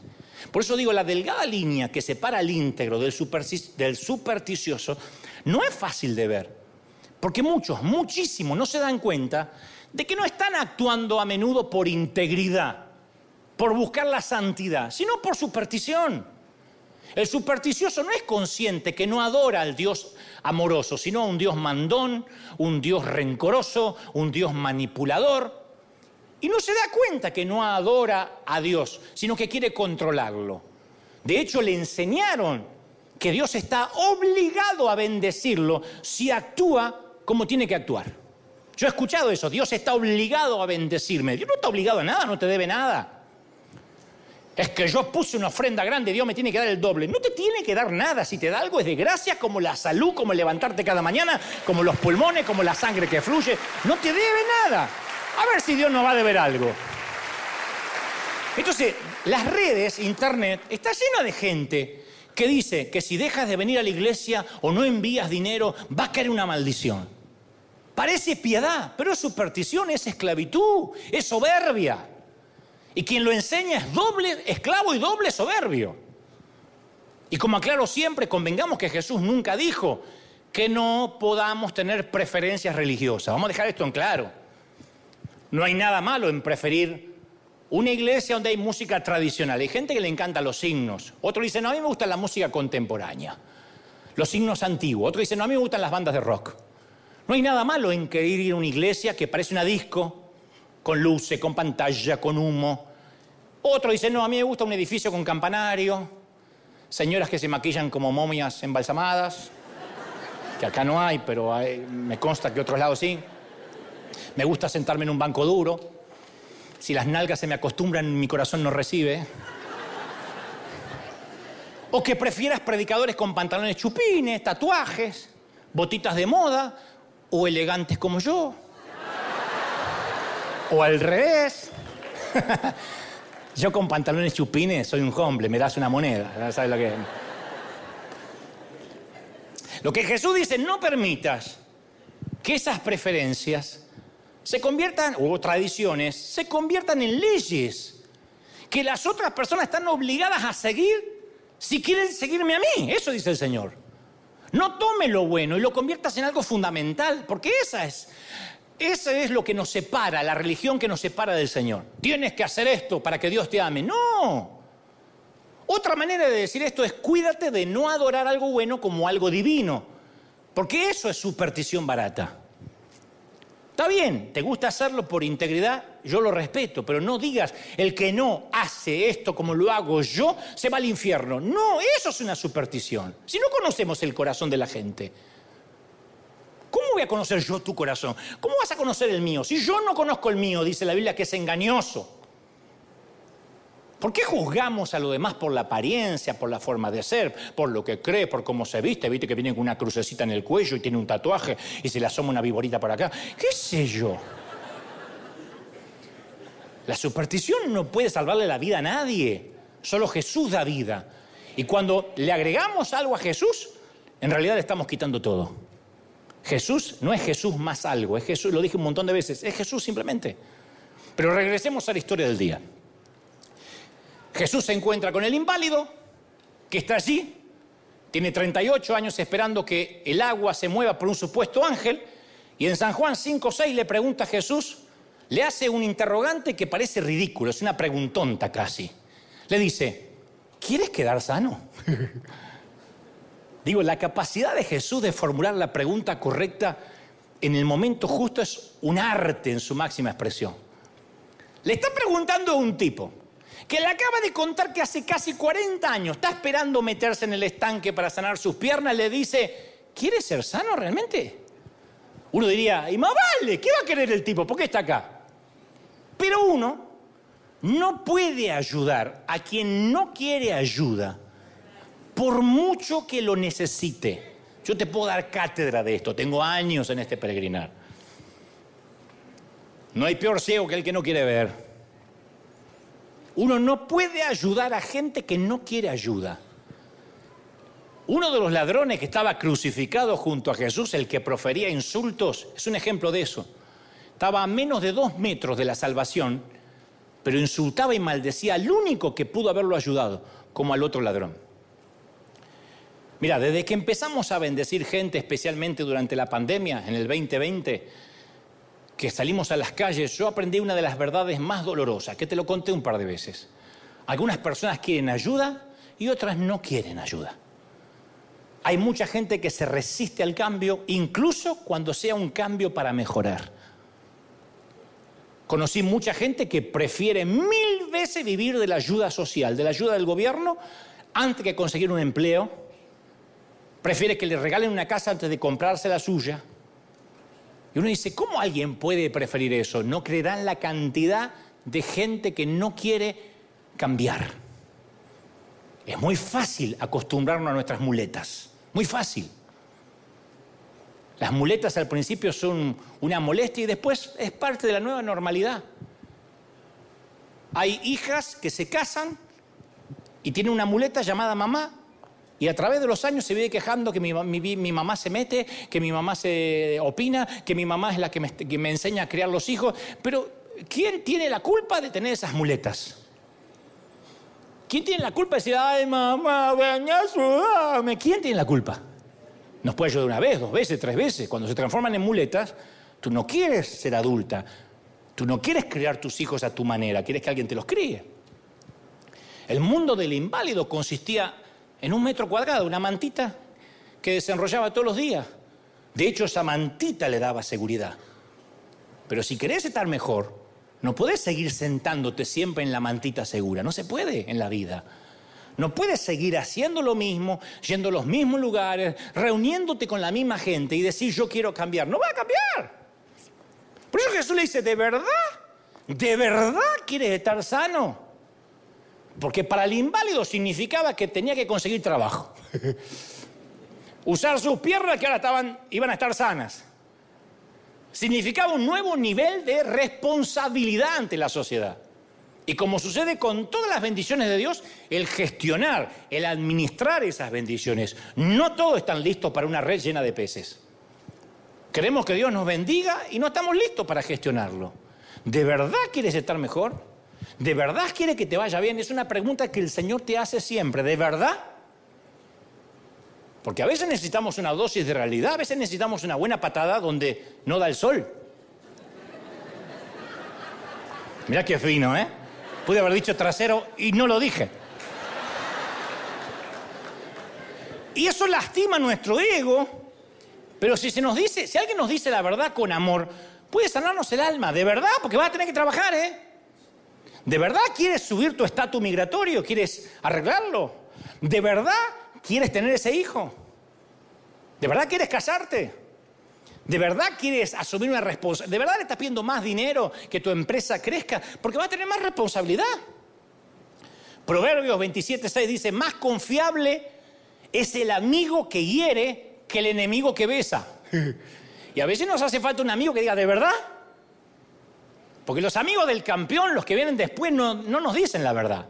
Por eso digo, la delgada línea que separa al íntegro del supersticioso no es fácil de ver. Porque muchos, muchísimos, no se dan cuenta de que no están actuando a menudo por integridad, por buscar la santidad, sino por superstición. El supersticioso no es consciente que no adora al Dios amoroso, sino a un Dios mandón, un Dios rencoroso, un Dios manipulador. Y no se da cuenta que no adora a Dios, sino que quiere controlarlo. De hecho, le enseñaron que Dios está obligado a bendecirlo si actúa como tiene que actuar. Yo he escuchado eso, Dios está obligado a bendecirme. Dios no está obligado a nada, no te debe nada es que yo puse una ofrenda grande, Dios me tiene que dar el doble. No te tiene que dar nada, si te da algo es de gracia, como la salud, como levantarte cada mañana, como los pulmones, como la sangre que fluye. No te debe nada. A ver si Dios nos va a deber algo. Entonces, las redes, internet, está llena de gente que dice que si dejas de venir a la iglesia o no envías dinero, va a caer una maldición. Parece piedad, pero es superstición, es esclavitud, es soberbia. Y quien lo enseña es doble esclavo y doble soberbio. Y como aclaro siempre, convengamos que Jesús nunca dijo que no podamos tener preferencias religiosas. Vamos a dejar esto en claro. No hay nada malo en preferir una iglesia donde hay música tradicional. Hay gente que le encanta los signos. Otro dice, no, a mí me gusta la música contemporánea. Los signos antiguos. Otro dice, no, a mí me gustan las bandas de rock. No hay nada malo en querer ir a una iglesia que parece una disco, con luces, con pantalla, con humo. Otro dice, no, a mí me gusta un edificio con campanario, señoras que se maquillan como momias embalsamadas, que acá no hay, pero me consta que otros lados sí. Me gusta sentarme en un banco duro. Si las nalgas se me acostumbran, mi corazón no recibe. O que prefieras predicadores con pantalones chupines, tatuajes, botitas de moda, o elegantes como yo o al revés. Yo con pantalones chupines soy un hombre, me das una moneda. ¿Sabes lo que Lo que Jesús dice, no permitas que esas preferencias se conviertan, o tradiciones, se conviertan en leyes que las otras personas están obligadas a seguir si quieren seguirme a mí. Eso dice el Señor. No tome lo bueno y lo conviertas en algo fundamental, porque esa es, esa es lo que nos separa, la religión que nos separa del Señor. Tienes que hacer esto para que Dios te ame. No. Otra manera de decir esto es cuídate de no adorar algo bueno como algo divino, porque eso es superstición barata. Está bien, te gusta hacerlo por integridad, yo lo respeto, pero no digas, el que no hace esto como lo hago yo, se va al infierno. No, eso es una superstición. Si no conocemos el corazón de la gente, ¿cómo voy a conocer yo tu corazón? ¿Cómo vas a conocer el mío? Si yo no conozco el mío, dice la Biblia que es engañoso. ¿Por qué juzgamos a lo demás por la apariencia, por la forma de ser, por lo que cree, por cómo se viste? Viste que viene con una crucecita en el cuello y tiene un tatuaje y se le asoma una viborita por acá. ¿Qué sé yo? La superstición no puede salvarle la vida a nadie. Solo Jesús da vida. Y cuando le agregamos algo a Jesús, en realidad le estamos quitando todo. Jesús no es Jesús más algo, es Jesús, lo dije un montón de veces, es Jesús simplemente. Pero regresemos a la historia del día. Jesús se encuentra con el inválido, que está allí, tiene 38 años esperando que el agua se mueva por un supuesto ángel, y en San Juan 5.6 le pregunta a Jesús, le hace un interrogante que parece ridículo, es una preguntonta casi. Le dice, ¿quieres quedar sano? Digo, la capacidad de Jesús de formular la pregunta correcta en el momento justo es un arte en su máxima expresión. Le está preguntando a un tipo, que le acaba de contar que hace casi 40 años está esperando meterse en el estanque para sanar sus piernas, le dice, ¿quieres ser sano realmente? Uno diría, y más vale, ¿qué va a querer el tipo? ¿Por qué está acá? Pero uno no puede ayudar a quien no quiere ayuda, por mucho que lo necesite. Yo te puedo dar cátedra de esto, tengo años en este peregrinar. No hay peor ciego que el que no quiere ver. Uno no puede ayudar a gente que no quiere ayuda. Uno de los ladrones que estaba crucificado junto a Jesús, el que profería insultos, es un ejemplo de eso. Estaba a menos de dos metros de la salvación, pero insultaba y maldecía al único que pudo haberlo ayudado, como al otro ladrón. Mira, desde que empezamos a bendecir gente, especialmente durante la pandemia, en el 2020, que salimos a las calles, yo aprendí una de las verdades más dolorosas, que te lo conté un par de veces. Algunas personas quieren ayuda y otras no quieren ayuda. Hay mucha gente que se resiste al cambio, incluso cuando sea un cambio para mejorar. Conocí mucha gente que prefiere mil veces vivir de la ayuda social, de la ayuda del gobierno, antes que conseguir un empleo. Prefiere que le regalen una casa antes de comprarse la suya. Y uno dice, ¿cómo alguien puede preferir eso? No creerán la cantidad de gente que no quiere cambiar. Es muy fácil acostumbrarnos a nuestras muletas, muy fácil. Las muletas al principio son una molestia y después es parte de la nueva normalidad. Hay hijas que se casan y tienen una muleta llamada mamá y a través de los años se viene quejando que mi, mamá se mete, que mi mamá se opina, que mi mamá es la que me, enseña a criar los hijos. Pero, ¿quién tiene la culpa de tener esas muletas? ¿Quién tiene la culpa de decir, ay, mamá, ven ayúdame? ¿Quién tiene la culpa? Nos puede ayudar una vez, dos veces, tres veces. Cuando se transforman en muletas, tú no quieres ser adulta. Tú no quieres criar tus hijos a tu manera, quieres que alguien te los críe. El mundo del inválido consistía en un metro cuadrado, una mantita que desenrollaba todos los días. De hecho, esa mantita le daba seguridad. Pero si querés estar mejor, no podés seguir sentándote siempre en la mantita segura. No se puede en la vida. No puedes seguir haciendo lo mismo, yendo a los mismos lugares, reuniéndote con la misma gente y decir yo quiero cambiar. No va a cambiar. Por eso Jesús le dice, ¿de verdad? ¿De verdad quieres estar sano? Porque para el inválido significaba que tenía que conseguir trabajo. Usar sus piernas que ahora estaban, iban a estar sanas. Significaba un nuevo nivel de responsabilidad ante la sociedad. Y como sucede con todas las bendiciones de Dios, el gestionar, el administrar esas bendiciones. No todo están listo para una red llena de peces. Queremos que Dios nos bendiga y no estamos listos para gestionarlo. ¿De verdad quieres estar mejor? ¿De verdad quiere que te vaya bien? Es una pregunta que el Señor te hace siempre. ¿De verdad? Porque a veces necesitamos una dosis de realidad, a veces necesitamos una buena patada donde no da el sol. Mira qué fino, ¿eh? Pude haber dicho trasero y no lo dije. Y eso lastima nuestro ego, pero si se nos dice, si alguien nos dice la verdad con amor, puede sanarnos el alma, de verdad, porque vas a tener que trabajar, ¿eh? ¿De verdad quieres subir tu estatus migratorio? ¿Quieres arreglarlo? ¿De verdad quieres tener ese hijo? ¿De verdad quieres casarte? ¿De verdad quieres asumir una responsabilidad? ¿De verdad le estás pidiendo más dinero que tu empresa crezca? Porque va a tener más responsabilidad. Proverbios 27.6 dice, más confiable es el amigo que hiere que el enemigo que besa. Y a veces nos hace falta un amigo que diga, ¿de verdad? Porque los amigos del campeón, los que vienen después, no, no nos dicen la verdad.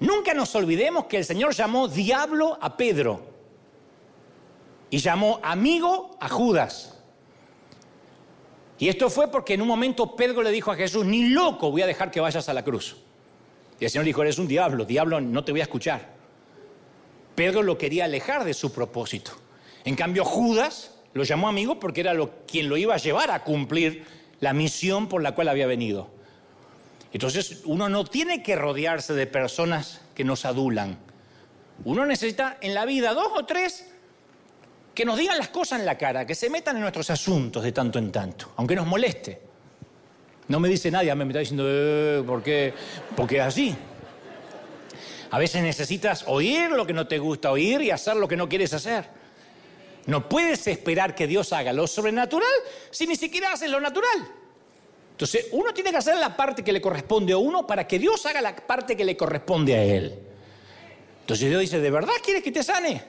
Nunca nos olvidemos que el Señor llamó diablo a Pedro y llamó amigo a Judas. Y esto fue porque en un momento Pedro le dijo a Jesús, ni loco voy a dejar que vayas a la cruz. Y el Señor dijo, eres un diablo, diablo, no te voy a escuchar. Pedro lo quería alejar de su propósito. En cambio, Judas lo llamó amigo porque era lo, quien lo iba a llevar a cumplir la misión por la cual había venido. Entonces, uno no tiene que rodearse de personas que nos adulan. Uno necesita en la vida dos o tres que nos digan las cosas en la cara, que se metan en nuestros asuntos de tanto en tanto, aunque nos moleste. No me dice nadie, me está diciendo, eh, ¿por qué? Porque es así. A veces necesitas oír lo que no te gusta oír y hacer lo que no quieres hacer. No puedes esperar que Dios haga lo sobrenatural si ni siquiera haces lo natural. Entonces, uno tiene que hacer la parte que le corresponde a uno para que Dios haga la parte que le corresponde a él. Entonces Dios dice, ¿de verdad quieres que te sane?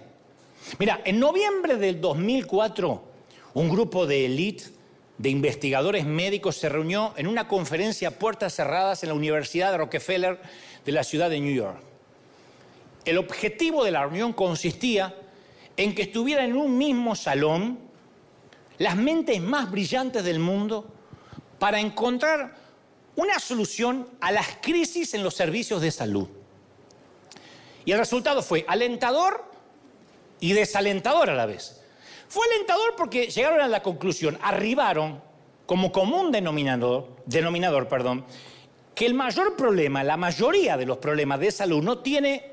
Mira, en noviembre del 2004, un grupo de élite de investigadores médicos se reunió en una conferencia a puertas cerradas en la Universidad de Rockefeller de la ciudad de New York. El objetivo de la reunión consistía en que estuvieran en un mismo salón las mentes más brillantes del mundo para encontrar una solución a las crisis en los servicios de salud. Y el resultado fue alentador y desalentador a la vez. Fue alentador porque llegaron a la conclusión, arribaron como común denominador, denominador perdón, que el mayor problema, la mayoría de los problemas de salud no tiene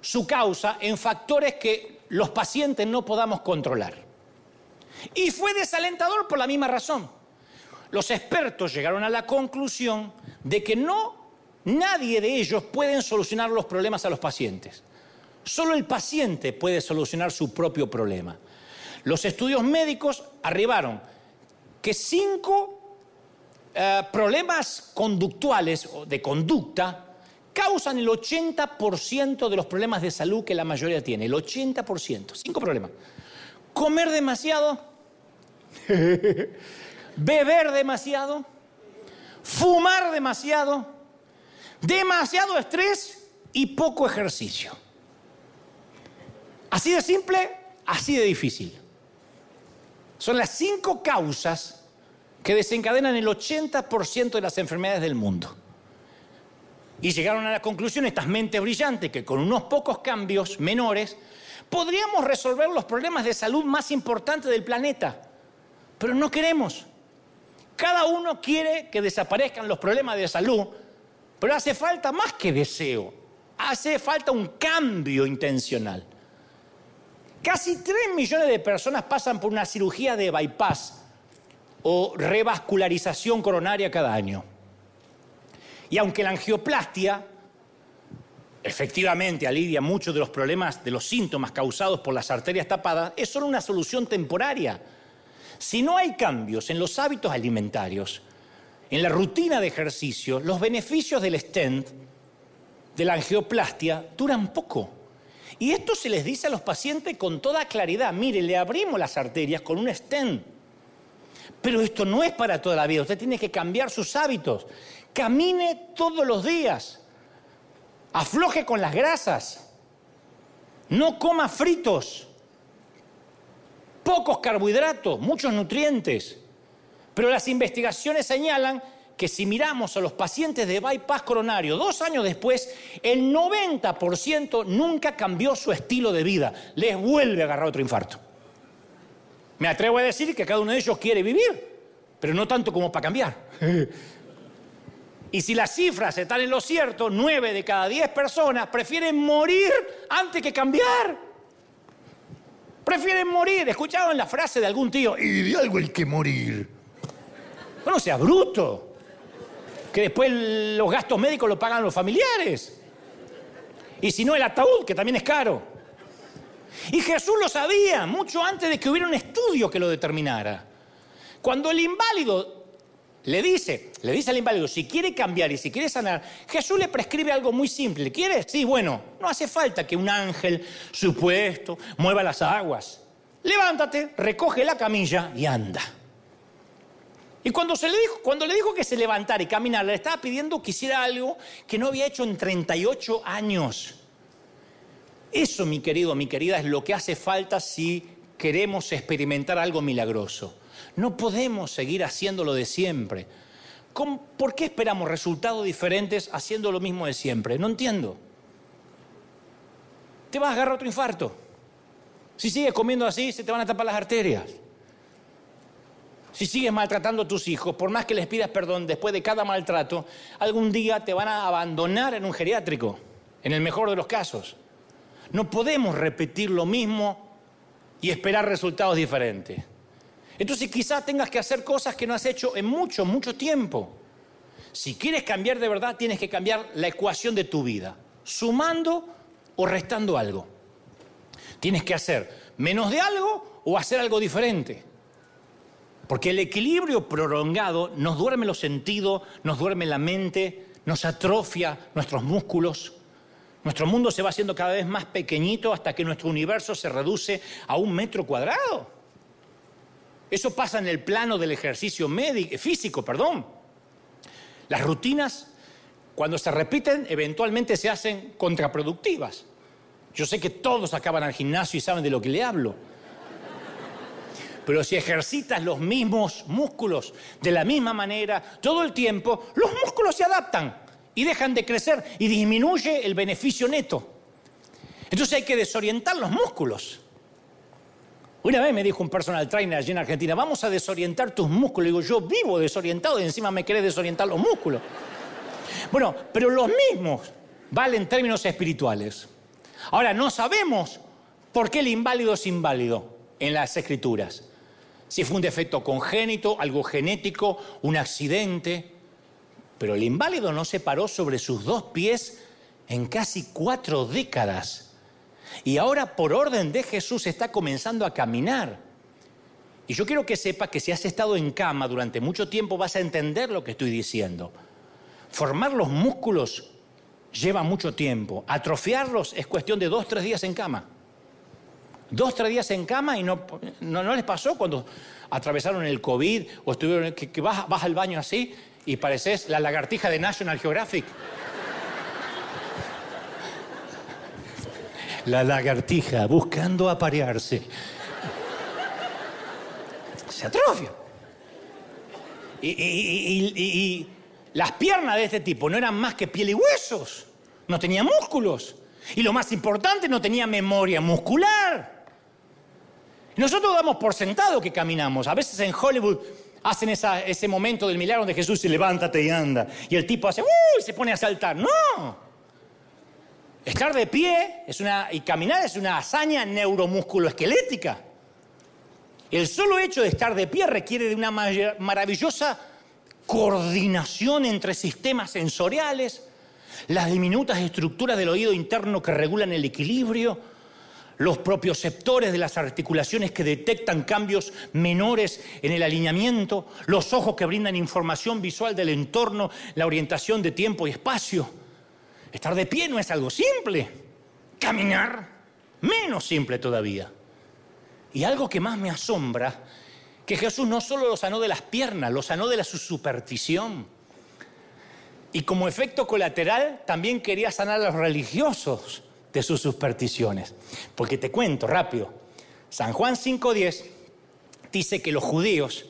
su causa en factores que los pacientes no podamos controlar. Y fue desalentador por la misma razón. Los expertos llegaron a la conclusión de que no nadie de ellos pueden solucionar los problemas a los pacientes. Solo el paciente puede solucionar su propio problema. Los estudios médicos arribaron que cinco eh, problemas conductuales o de conducta causan el 80% de los problemas de salud que la mayoría tiene. El 80%. Cinco problemas. Comer demasiado. beber demasiado. Fumar demasiado. Demasiado estrés y poco ejercicio. Así de simple, así de difícil. Son las cinco causas que desencadenan el 80% de las enfermedades del mundo. Y llegaron a la conclusión estas mentes brillantes que con unos pocos cambios menores podríamos resolver los problemas de salud más importantes del planeta. Pero no queremos. Cada uno quiere que desaparezcan los problemas de salud, pero hace falta más que deseo. Hace falta un cambio intencional. Casi 3 millones de personas pasan por una cirugía de bypass o revascularización coronaria cada año. Y aunque la angioplastia efectivamente alivia muchos de los problemas, de los síntomas causados por las arterias tapadas, es solo una solución temporaria. Si no hay cambios en los hábitos alimentarios, en la rutina de ejercicio, los beneficios del stent, de la angioplastia, duran poco. Y esto se les dice a los pacientes con toda claridad. Mire, le abrimos las arterias con un stent. Pero esto no es para toda la vida. Usted tiene que cambiar sus hábitos. Camine todos los días. Afloje con las grasas. No coma fritos. Pocos carbohidratos, muchos nutrientes. Pero las investigaciones señalan que si miramos a los pacientes de bypass coronario dos años después, el 90% nunca cambió su estilo de vida. Les vuelve a agarrar otro infarto. Me atrevo a decir que cada uno de ellos quiere vivir, pero no tanto como para cambiar. Y si las cifras están en lo cierto, nueve de cada diez personas prefieren morir antes que cambiar. Prefieren morir. ¿Escuchaban la frase de algún tío? Y de algo hay que morir. Bueno, sea bruto que después los gastos médicos los pagan los familiares. Y si no, el ataúd, que también es caro. Y Jesús lo sabía mucho antes de que hubiera un estudio que lo determinara. Cuando el inválido le dice, le dice al inválido, si quiere cambiar y si quiere sanar, Jesús le prescribe algo muy simple. ¿Quieres? Sí, bueno, no hace falta que un ángel supuesto mueva las aguas. Levántate, recoge la camilla y anda. Y cuando, se le dijo, cuando le dijo que se levantara y caminara, le estaba pidiendo que hiciera algo que no había hecho en 38 años. Eso, mi querido, mi querida, es lo que hace falta si queremos experimentar algo milagroso. No podemos seguir haciéndolo de siempre. ¿Por qué esperamos resultados diferentes haciendo lo mismo de siempre? No entiendo. Te vas a agarrar otro infarto. Si sigues comiendo así, se te van a tapar las arterias. Si sigues maltratando a tus hijos, por más que les pidas perdón después de cada maltrato, algún día te van a abandonar en un geriátrico, en el mejor de los casos. No podemos repetir lo mismo y esperar resultados diferentes. Entonces quizás tengas que hacer cosas que no has hecho en mucho, mucho tiempo. Si quieres cambiar de verdad, tienes que cambiar la ecuación de tu vida, sumando o restando algo. Tienes que hacer menos de algo o hacer algo diferente. Porque el equilibrio prolongado nos duerme los sentidos, nos duerme la mente, nos atrofia nuestros músculos. Nuestro mundo se va haciendo cada vez más pequeñito hasta que nuestro universo se reduce a un metro cuadrado. Eso pasa en el plano del ejercicio físico, perdón. Las rutinas, cuando se repiten, eventualmente se hacen contraproductivas. Yo sé que todos acaban al gimnasio y saben de lo que le hablo. Pero si ejercitas los mismos músculos de la misma manera todo el tiempo, los músculos se adaptan y dejan de crecer y disminuye el beneficio neto. Entonces hay que desorientar los músculos. Una vez me dijo un personal trainer allí en Argentina, vamos a desorientar tus músculos. digo, yo vivo desorientado y encima me querés desorientar los músculos. Bueno, pero los mismos valen en términos espirituales. Ahora, no sabemos por qué el inválido es inválido en las escrituras si fue un defecto congénito, algo genético, un accidente. Pero el inválido no se paró sobre sus dos pies en casi cuatro décadas. Y ahora por orden de Jesús está comenzando a caminar. Y yo quiero que sepa que si has estado en cama durante mucho tiempo vas a entender lo que estoy diciendo. Formar los músculos lleva mucho tiempo. Atrofiarlos es cuestión de dos, tres días en cama. Dos, tres días en cama y no, no, les pasó cuando atravesaron el COVID o estuvieron, que, vas, al baño así y pareces la lagartija de National Geographic. La lagartija buscando aparearse. Se atrofia. Y, las piernas de este tipo no eran más que piel y huesos. No tenía músculos. Y lo más importante, no tenía memoria muscular. Nosotros damos por sentado que caminamos. A veces en Hollywood hacen ese momento del milagro de Jesús y levántate y anda. Y el tipo hace, ¡uy! se pone a saltar. No. Estar de pie es una, y caminar es una hazaña neuromusculoesquelética. El solo hecho de estar de pie requiere de una maravillosa coordinación entre sistemas sensoriales, las diminutas estructuras del oído interno que regulan el equilibrio, los propioceptores de las articulaciones que detectan cambios menores en el alineamiento, los ojos que brindan información visual del entorno, la orientación de tiempo y espacio. Estar de pie no es algo simple, caminar menos simple todavía. Y algo que más me asombra que Jesús no solo lo sanó de las piernas, lo sanó de la su superstición. Y como efecto colateral también quería sanar a los religiosos de sus supersticiones. Porque te cuento rápido, San Juan 5.10 dice que los judíos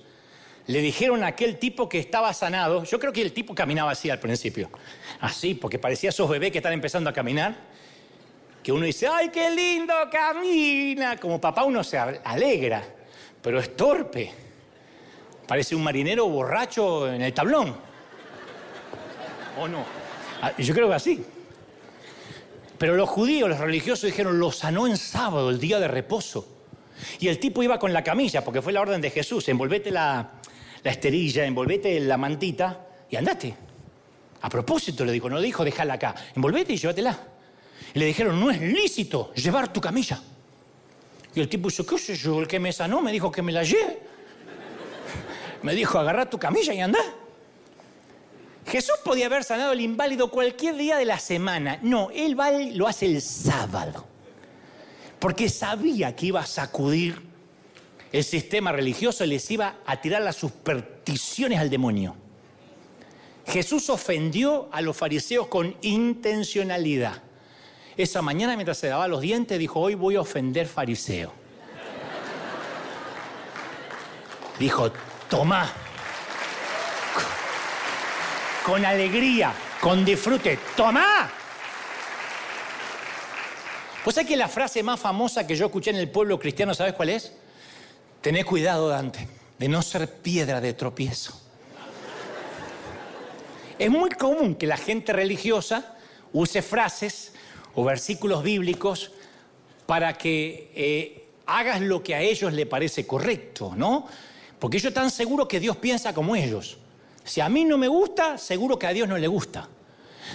le dijeron a aquel tipo que estaba sanado, yo creo que el tipo caminaba así al principio, así, porque parecía esos bebés que están empezando a caminar, que uno dice, ¡ay, qué lindo camina! Como papá uno se alegra, pero es torpe. Parece un marinero borracho en el tablón. ¿O no? Ah, yo creo que así. Pero los judíos, los religiosos dijeron, lo sanó en sábado, el día de reposo. Y el tipo iba con la camilla, porque fue la orden de Jesús, envolvete la, la esterilla, envolvete la mantita y andate. A propósito le dijo, no le dijo, déjala acá, envolvete y llévatela. Y le dijeron, no es lícito llevar tu camilla. Y el tipo dijo, ¿qué sé yo? El que me sanó me dijo que me la lleve. Me dijo, agarra tu camilla y anda. Jesús podía haber sanado al inválido cualquier día de la semana. No, él lo hace el sábado. Porque sabía que iba a sacudir el sistema religioso, les iba a tirar las supersticiones al demonio. Jesús ofendió a los fariseos con intencionalidad. Esa mañana mientras se daba los dientes dijo, hoy voy a ofender fariseo. Dijo, toma, con alegría, con disfrute, toma. Pues hay que la frase más famosa que yo escuché en el pueblo cristiano, ¿sabes cuál es? Tené cuidado, Dante, de no ser piedra de tropiezo. Es muy común que la gente religiosa use frases o versículos bíblicos para que eh, hagas lo que a ellos le parece correcto, ¿no? Porque ellos están seguros que Dios piensa como ellos. Si a mí no me gusta, seguro que a Dios no le gusta.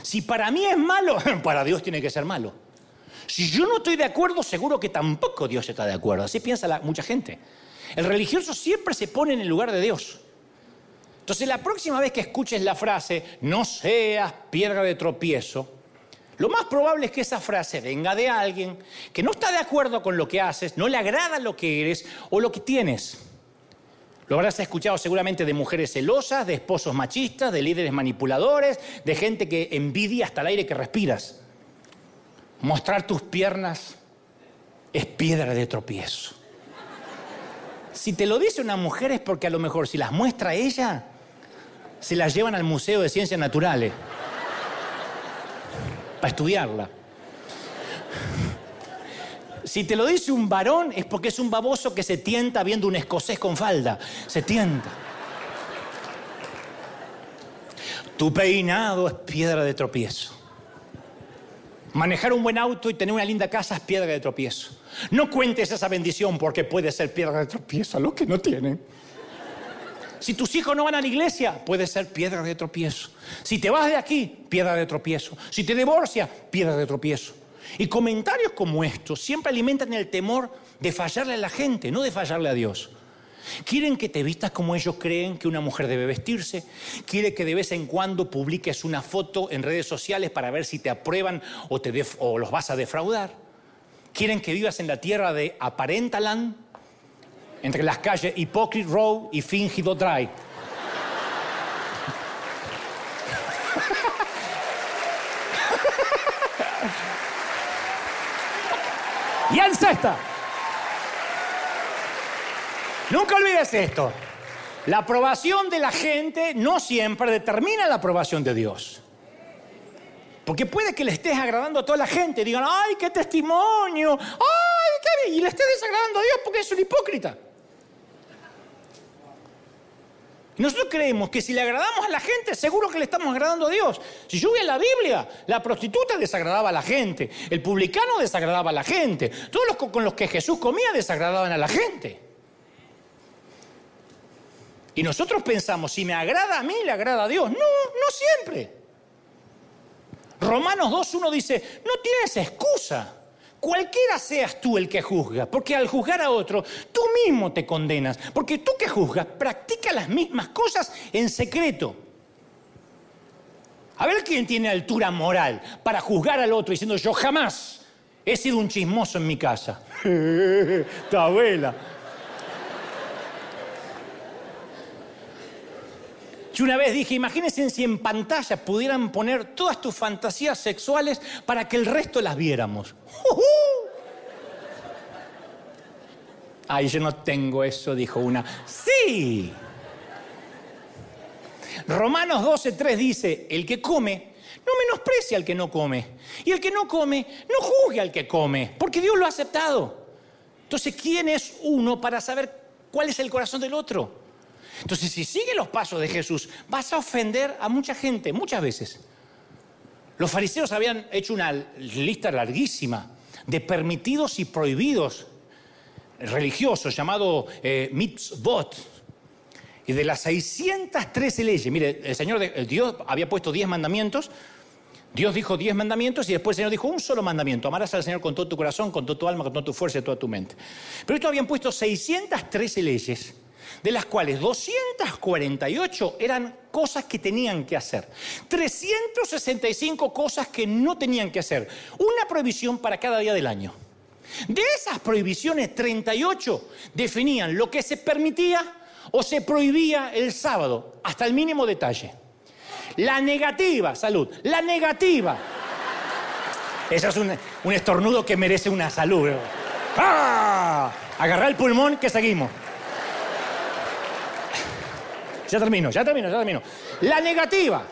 Si para mí es malo, para Dios tiene que ser malo. Si yo no estoy de acuerdo, seguro que tampoco Dios está de acuerdo. Así piensa mucha gente. El religioso siempre se pone en el lugar de Dios. Entonces la próxima vez que escuches la frase, no seas piedra de tropiezo, lo más probable es que esa frase venga de alguien que no está de acuerdo con lo que haces, no le agrada lo que eres o lo que tienes. Lo habrás escuchado seguramente de mujeres celosas, de esposos machistas, de líderes manipuladores, de gente que envidia hasta el aire que respiras. Mostrar tus piernas es piedra de tropiezo. Si te lo dice una mujer es porque a lo mejor si las muestra ella, se las llevan al Museo de Ciencias Naturales para estudiarla. Si te lo dice un varón es porque es un baboso que se tienta viendo un escocés con falda. Se tienta. Tu peinado es piedra de tropiezo. Manejar un buen auto y tener una linda casa es piedra de tropiezo. No cuentes esa bendición porque puede ser piedra de tropiezo a los que no tienen. Si tus hijos no van a la iglesia, puede ser piedra de tropiezo. Si te vas de aquí, piedra de tropiezo. Si te divorcias, piedra de tropiezo. Y comentarios como estos siempre alimentan el temor de fallarle a la gente, no de fallarle a Dios. Quieren que te vistas como ellos creen que una mujer debe vestirse. Quieren que de vez en cuando publiques una foto en redes sociales para ver si te aprueban o, te o los vas a defraudar. Quieren que vivas en la tierra de Aparentaland, entre las calles Hypocrite Row y Fingido Drive. y en sexta. Nunca olvides esto. La aprobación de la gente no siempre determina la aprobación de Dios. Porque puede que le estés agradando a toda la gente, digan, ay, qué testimonio, ay, qué... y le estés desagradando a Dios porque es un hipócrita. nosotros creemos que si le agradamos a la gente, seguro que le estamos agradando a Dios. Si yo voy a la Biblia, la prostituta desagradaba a la gente, el publicano desagradaba a la gente, todos los con los que Jesús comía desagradaban a la gente. Y nosotros pensamos, si me agrada a mí, le agrada a Dios. No, no siempre. Romanos 2.1 dice, no tienes excusa. Cualquiera seas tú el que juzga, porque al juzgar a otro, tú mismo te condenas, porque tú que juzgas, practica las mismas cosas en secreto. A ver quién tiene altura moral para juzgar al otro diciendo yo jamás he sido un chismoso en mi casa. tu Yo una vez dije, imagínense si en pantalla pudieran poner todas tus fantasías sexuales para que el resto las viéramos. Ay, yo no tengo eso, dijo una. Sí. Romanos 12.3 dice, el que come no menosprecia al que no come. Y el que no come, no juzgue al que come, porque Dios lo ha aceptado. Entonces, ¿quién es uno para saber cuál es el corazón del otro? Entonces, si sigue los pasos de Jesús, vas a ofender a mucha gente, muchas veces. Los fariseos habían hecho una lista larguísima de permitidos y prohibidos religiosos, llamado eh, mitzvot, y de las 613 leyes, mire, el Señor, el Dios había puesto 10 mandamientos, Dios dijo 10 mandamientos y después el Señor dijo un solo mandamiento, amarás al Señor con todo tu corazón, con toda tu alma, con toda tu fuerza y toda tu mente. Pero estos habían puesto 613 leyes, de las cuales 248 eran cosas que tenían que hacer, 365 cosas que no tenían que hacer, una prohibición para cada día del año. De esas prohibiciones, 38 definían lo que se permitía o se prohibía el sábado, hasta el mínimo detalle. La negativa, salud, la negativa. Eso es un, estornudo que merece una salud. ¡Ah! Agarrar el pulmón que seguimos. Ya termino, ya termino, ya termino. La negativa.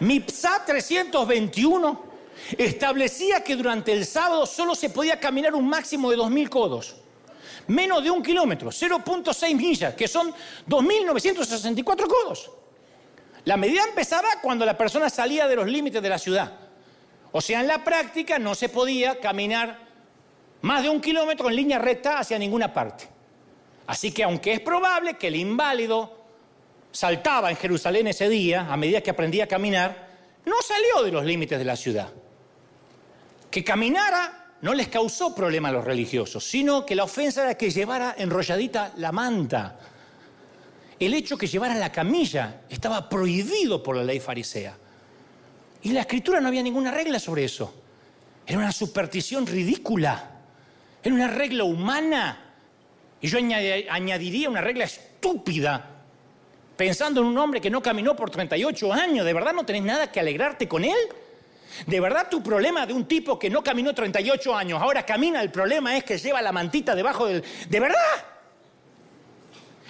MIPSA 321 establecía que durante el sábado solo se podía caminar un máximo de 2.000 codos menos de un kilómetro, 0.6 millas, que son 2.964 codos. La medida empezaba cuando la persona salía de los límites de la ciudad. O sea, en la práctica no se podía caminar más de un kilómetro en línea recta hacia ninguna parte. Así que aunque es probable que el inválido saltaba en Jerusalén ese día, a medida que aprendía a caminar, no salió de los límites de la ciudad. Que caminara no les causó problema a los religiosos, sino que la ofensa era que llevara enrolladita la manta. El hecho que llevara la camilla estaba prohibido por la ley farisea. Y en la escritura no había ninguna regla sobre eso. Era una superstición ridícula. Era una regla humana. Y yo añadiría una regla estúpida. Pensando en un hombre que no caminó por 38 años, ¿de verdad no tenés nada que alegrarte con él? ¿De verdad tu problema de un tipo que no caminó 38 años, ahora camina, el problema es que lleva la mantita debajo del... ¿De verdad?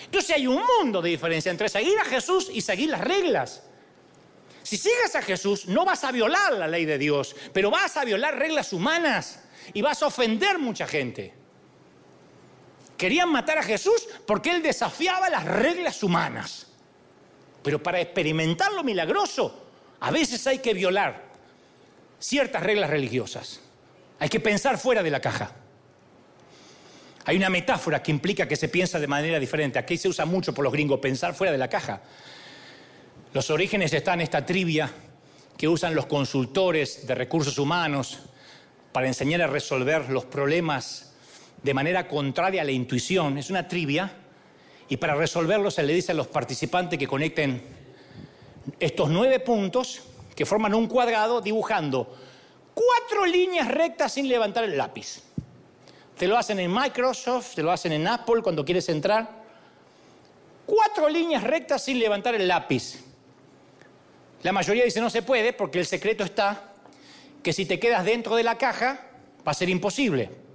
Entonces hay un mundo de diferencia entre seguir a Jesús y seguir las reglas. Si sigues a Jesús, no vas a violar la ley de Dios, pero vas a violar reglas humanas y vas a ofender mucha gente. Querían matar a Jesús porque él desafiaba las reglas humanas. Pero para experimentar lo milagroso, a veces hay que violar ciertas reglas religiosas. Hay que pensar fuera de la caja. Hay una metáfora que implica que se piensa de manera diferente. Aquí se usa mucho por los gringos, pensar fuera de la caja. Los orígenes están en esta trivia que usan los consultores de recursos humanos para enseñar a resolver los problemas de manera contraria a la intuición. Es una trivia y para resolverlo se le dice a los participantes que conecten estos nueve puntos que forman un cuadrado dibujando cuatro líneas rectas sin levantar el lápiz. Te lo hacen en Microsoft, te lo hacen en Apple cuando quieres entrar. Cuatro líneas rectas sin levantar el lápiz. La mayoría dice no se puede porque el secreto está que si te quedas dentro de la caja va a ser imposible.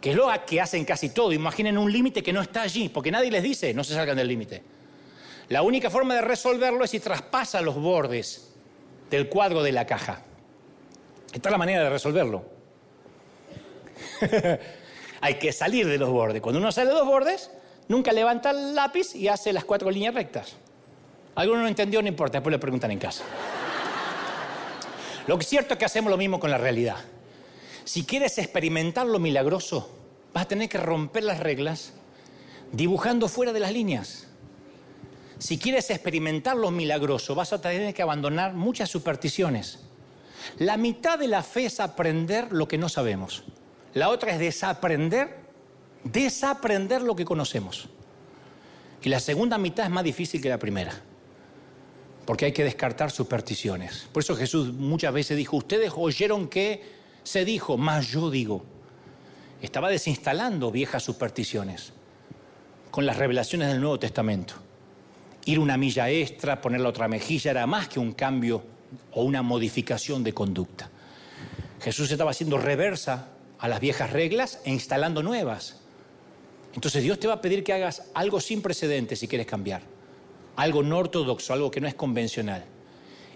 Que es lo que hacen casi todo. Imaginen un límite que no está allí, porque nadie les dice no se salgan del límite. La única forma de resolverlo es si traspasa los bordes del cuadro de la caja. Esta es la manera de resolverlo. Hay que salir de los bordes. Cuando uno sale de los bordes, nunca levanta el lápiz y hace las cuatro líneas rectas. Alguno no entendió, no importa, después le preguntan en casa. Lo cierto es que hacemos lo mismo con la realidad. Si quieres experimentar lo milagroso, vas a tener que romper las reglas dibujando fuera de las líneas. Si quieres experimentar lo milagroso, vas a tener que abandonar muchas supersticiones. La mitad de la fe es aprender lo que no sabemos. La otra es desaprender, desaprender lo que conocemos. Y la segunda mitad es más difícil que la primera, porque hay que descartar supersticiones. Por eso Jesús muchas veces dijo, ustedes oyeron que se dijo, más yo digo. Estaba desinstalando viejas supersticiones con las revelaciones del Nuevo Testamento. ir una milla extra, poner la otra mejilla, era más que un cambio o una modificación de conducta. Jesús estaba haciendo reversa a las viejas reglas e instalando nuevas. Entonces Dios te va a pedir que hagas algo sin precedentes si quieres cambiar, algo no ortodoxo, algo que no es convencional.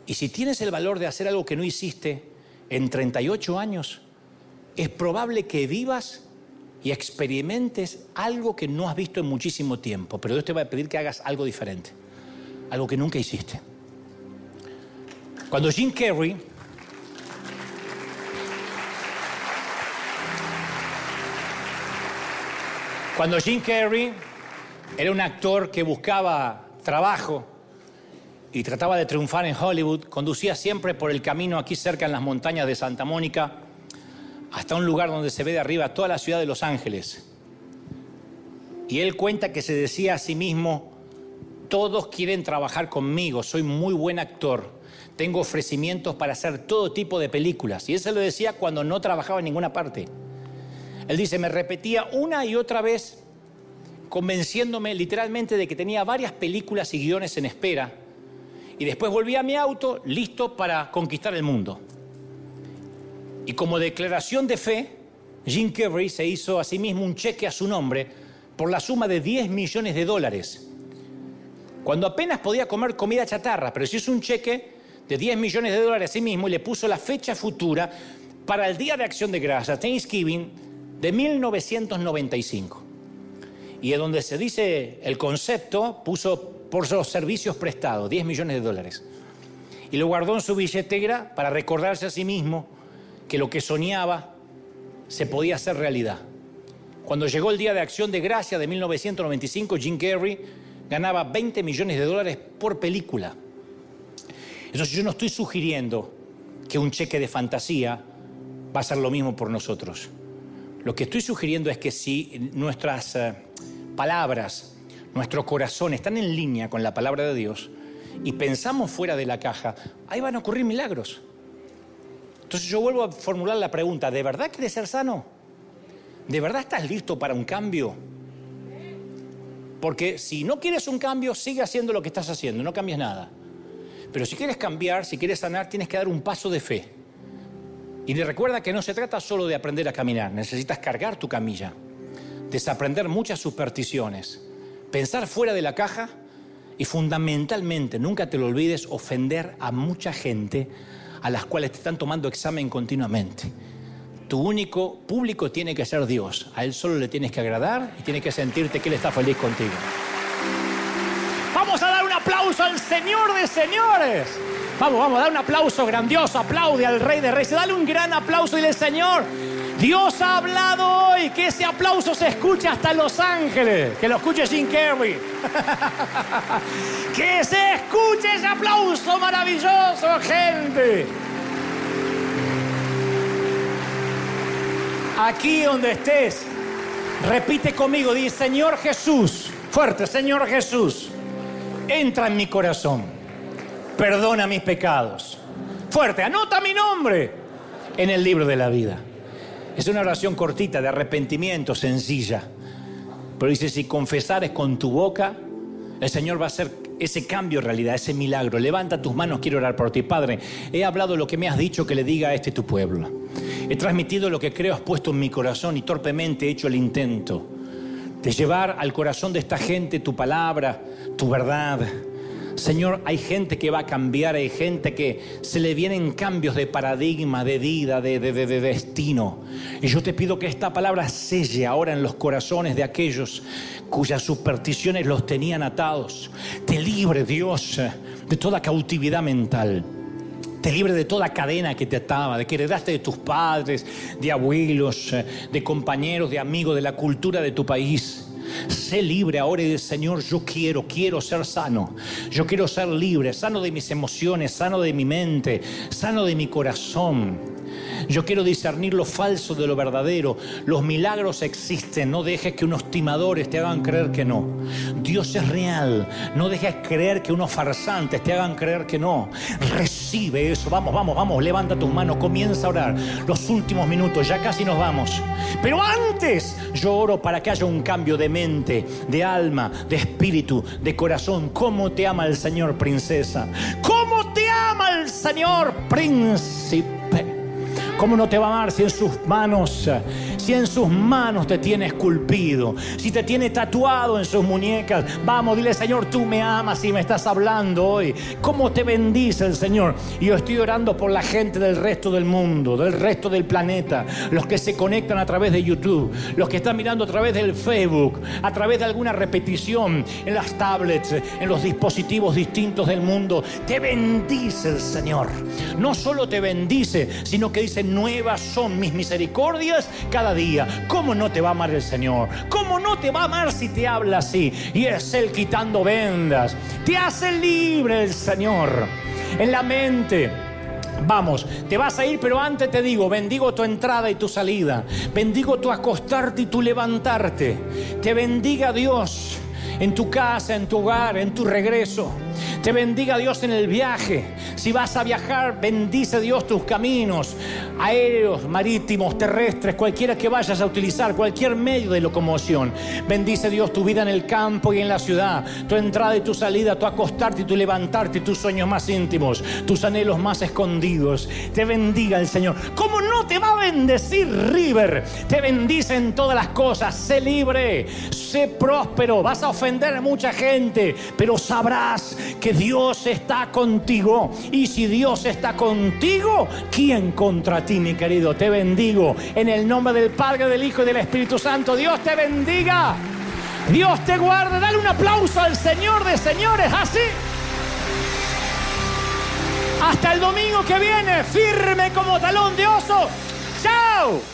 Y si tienes el valor de hacer algo que no hiciste en 38 años, es probable que vivas y experimentes algo que no has visto en muchísimo tiempo, pero Dios te va a pedir que hagas algo diferente, algo que nunca hiciste. Cuando Jim Carrey Cuando Jim Carrey era un actor que buscaba trabajo y trataba de triunfar en Hollywood, conducía siempre por el camino aquí cerca en las montañas de Santa Mónica hasta un lugar donde se ve de arriba toda la ciudad de Los Ángeles. Y él cuenta que se decía a sí mismo, todos quieren trabajar conmigo, soy muy buen actor, tengo ofrecimientos para hacer todo tipo de películas. Y él se lo decía cuando no trabajaba en ninguna parte. Él dice, me repetía una y otra vez, convenciéndome literalmente de que tenía varias películas y guiones en espera. Y después volví a mi auto, listo para conquistar el mundo. Y como declaración de fe, Jim Carrey se hizo a sí mismo un cheque a su nombre por la suma de 10 millones de dólares. Cuando apenas podía comer comida chatarra, pero se hizo un cheque de 10 millones de dólares a sí mismo y le puso la fecha futura para el Día de Acción de Gracias, Thanksgiving, de 1995. Y es donde se dice el concepto, puso por los servicios prestados, 10 millones de dólares. Y lo guardó en su billetera para recordarse a sí mismo que lo que soñaba se podía hacer realidad. Cuando llegó el Día de Acción de Gracia de 1995, Jim Carrey ganaba 20 millones de dólares por película. Entonces yo no estoy sugiriendo que un cheque de fantasía va a ser lo mismo por nosotros. Lo que estoy sugiriendo es que si nuestras eh, palabras, nuestro corazón están en línea con la palabra de Dios y pensamos fuera de la caja, ahí van a ocurrir milagros. Entonces yo vuelvo a formular la pregunta, ¿de verdad quieres ser sano? ¿De verdad estás listo para un cambio? Porque si no quieres un cambio, sigue haciendo lo que estás haciendo, no cambies nada. Pero si quieres cambiar, si quieres sanar, tienes que dar un paso de fe. Y le recuerda que no se trata solo de aprender a caminar, necesitas cargar tu camilla, desaprender muchas supersticiones, pensar fuera de la caja y fundamentalmente, nunca te lo olvides, ofender a mucha gente a las cuales te están tomando examen continuamente. Tu único público tiene que ser Dios. A Él solo le tienes que agradar y tienes que sentirte que Él está feliz contigo. Vamos a dar un aplauso al Señor de señores. Vamos, vamos, dar un aplauso grandioso. Aplaude al Rey de Reyes. Dale un gran aplauso y dile, Señor, Dios ha hablado hoy. Que ese aplauso se escuche hasta Los Ángeles. Que lo escuche Jim Carrey. que se escuche ese aplauso maravilloso, gente. Aquí donde estés, repite conmigo, dice, Señor Jesús, fuerte, Señor Jesús, entra en mi corazón, perdona mis pecados. Fuerte, anota mi nombre en el libro de la vida. Es una oración cortita de arrepentimiento, sencilla. Pero dice, si confesares con tu boca, el Señor va a hacer ese cambio en realidad, ese milagro. Levanta tus manos, quiero orar por ti. Padre, he hablado lo que me has dicho que le diga a este tu pueblo. He transmitido lo que creo has puesto en mi corazón y torpemente he hecho el intento de llevar al corazón de esta gente tu palabra, tu verdad. Señor, hay gente que va a cambiar, hay gente que se le vienen cambios de paradigma, de vida, de, de, destino. Y yo te pido que esta palabra selle ahora en los corazones de aquellos cuyas supersticiones los tenían atados. Te libre, Dios, de toda cautividad mental. Te libre de toda cadena que te ataba, de que heredaste de tus padres, de abuelos, de compañeros, de amigos, de la cultura de tu país. Sé libre ahora y Señor, yo quiero, quiero ser sano. Yo quiero ser libre, sano de mis emociones, sano de mi mente, sano de mi corazón. Yo quiero discernir lo falso de lo verdadero. Los milagros existen. No dejes que unos timadores te hagan creer que no. Dios es real. No dejes creer que unos farsantes te hagan creer que no. Recibe eso. Vamos, vamos, vamos. Levanta tus manos. Comienza a orar. Los últimos minutos. Ya casi nos vamos. Pero antes yo oro para que haya un cambio de mente, de alma, de espíritu, de corazón. ¿Cómo te ama el Señor, princesa? ¿Cómo te ama el Señor, príncipe? ¿Cómo no te va a amar si en sus manos, si en sus manos te tiene esculpido, si te tiene tatuado en sus muñecas? Vamos, dile Señor, tú me amas y me estás hablando hoy. ¿Cómo te bendice el Señor? Y yo estoy orando por la gente del resto del mundo, del resto del planeta, los que se conectan a través de YouTube, los que están mirando a través del Facebook, a través de alguna repetición en las tablets, en los dispositivos distintos del mundo. Te bendice el Señor. No solo te bendice, sino que dice nuevas son mis misericordias cada día. ¿Cómo no te va a amar el Señor? ¿Cómo no te va a amar si te habla así? Y es Él quitando vendas. Te hace libre el Señor. En la mente. Vamos, te vas a ir, pero antes te digo, bendigo tu entrada y tu salida. Bendigo tu acostarte y tu levantarte. Te bendiga Dios en tu casa, en tu hogar, en tu regreso. Te bendiga Dios en el viaje. Si vas a viajar, bendice Dios tus caminos, aéreos, marítimos, terrestres, cualquiera que vayas a utilizar, cualquier medio de locomoción. Bendice Dios tu vida en el campo y en la ciudad, tu entrada y tu salida, tu acostarte y tu levantarte, tus sueños más íntimos, tus anhelos más escondidos. Te bendiga el Señor. ¿Cómo no te va a bendecir River? Te bendice en todas las cosas. Sé libre, sé próspero. Vas a ofender a mucha gente, pero sabrás que Dios está contigo. Y si Dios está contigo, ¿quién contra ti, mi querido? Te bendigo en el nombre del Padre, del Hijo y del Espíritu Santo. Dios te bendiga. Dios te guarde. Dale un aplauso al Señor de señores. Así. Hasta el domingo que viene, firme como talón de oso. ¡Chao!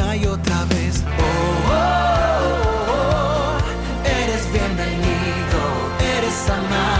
una y otra vez. Oh, oh, oh, eres bienvenido, eres amado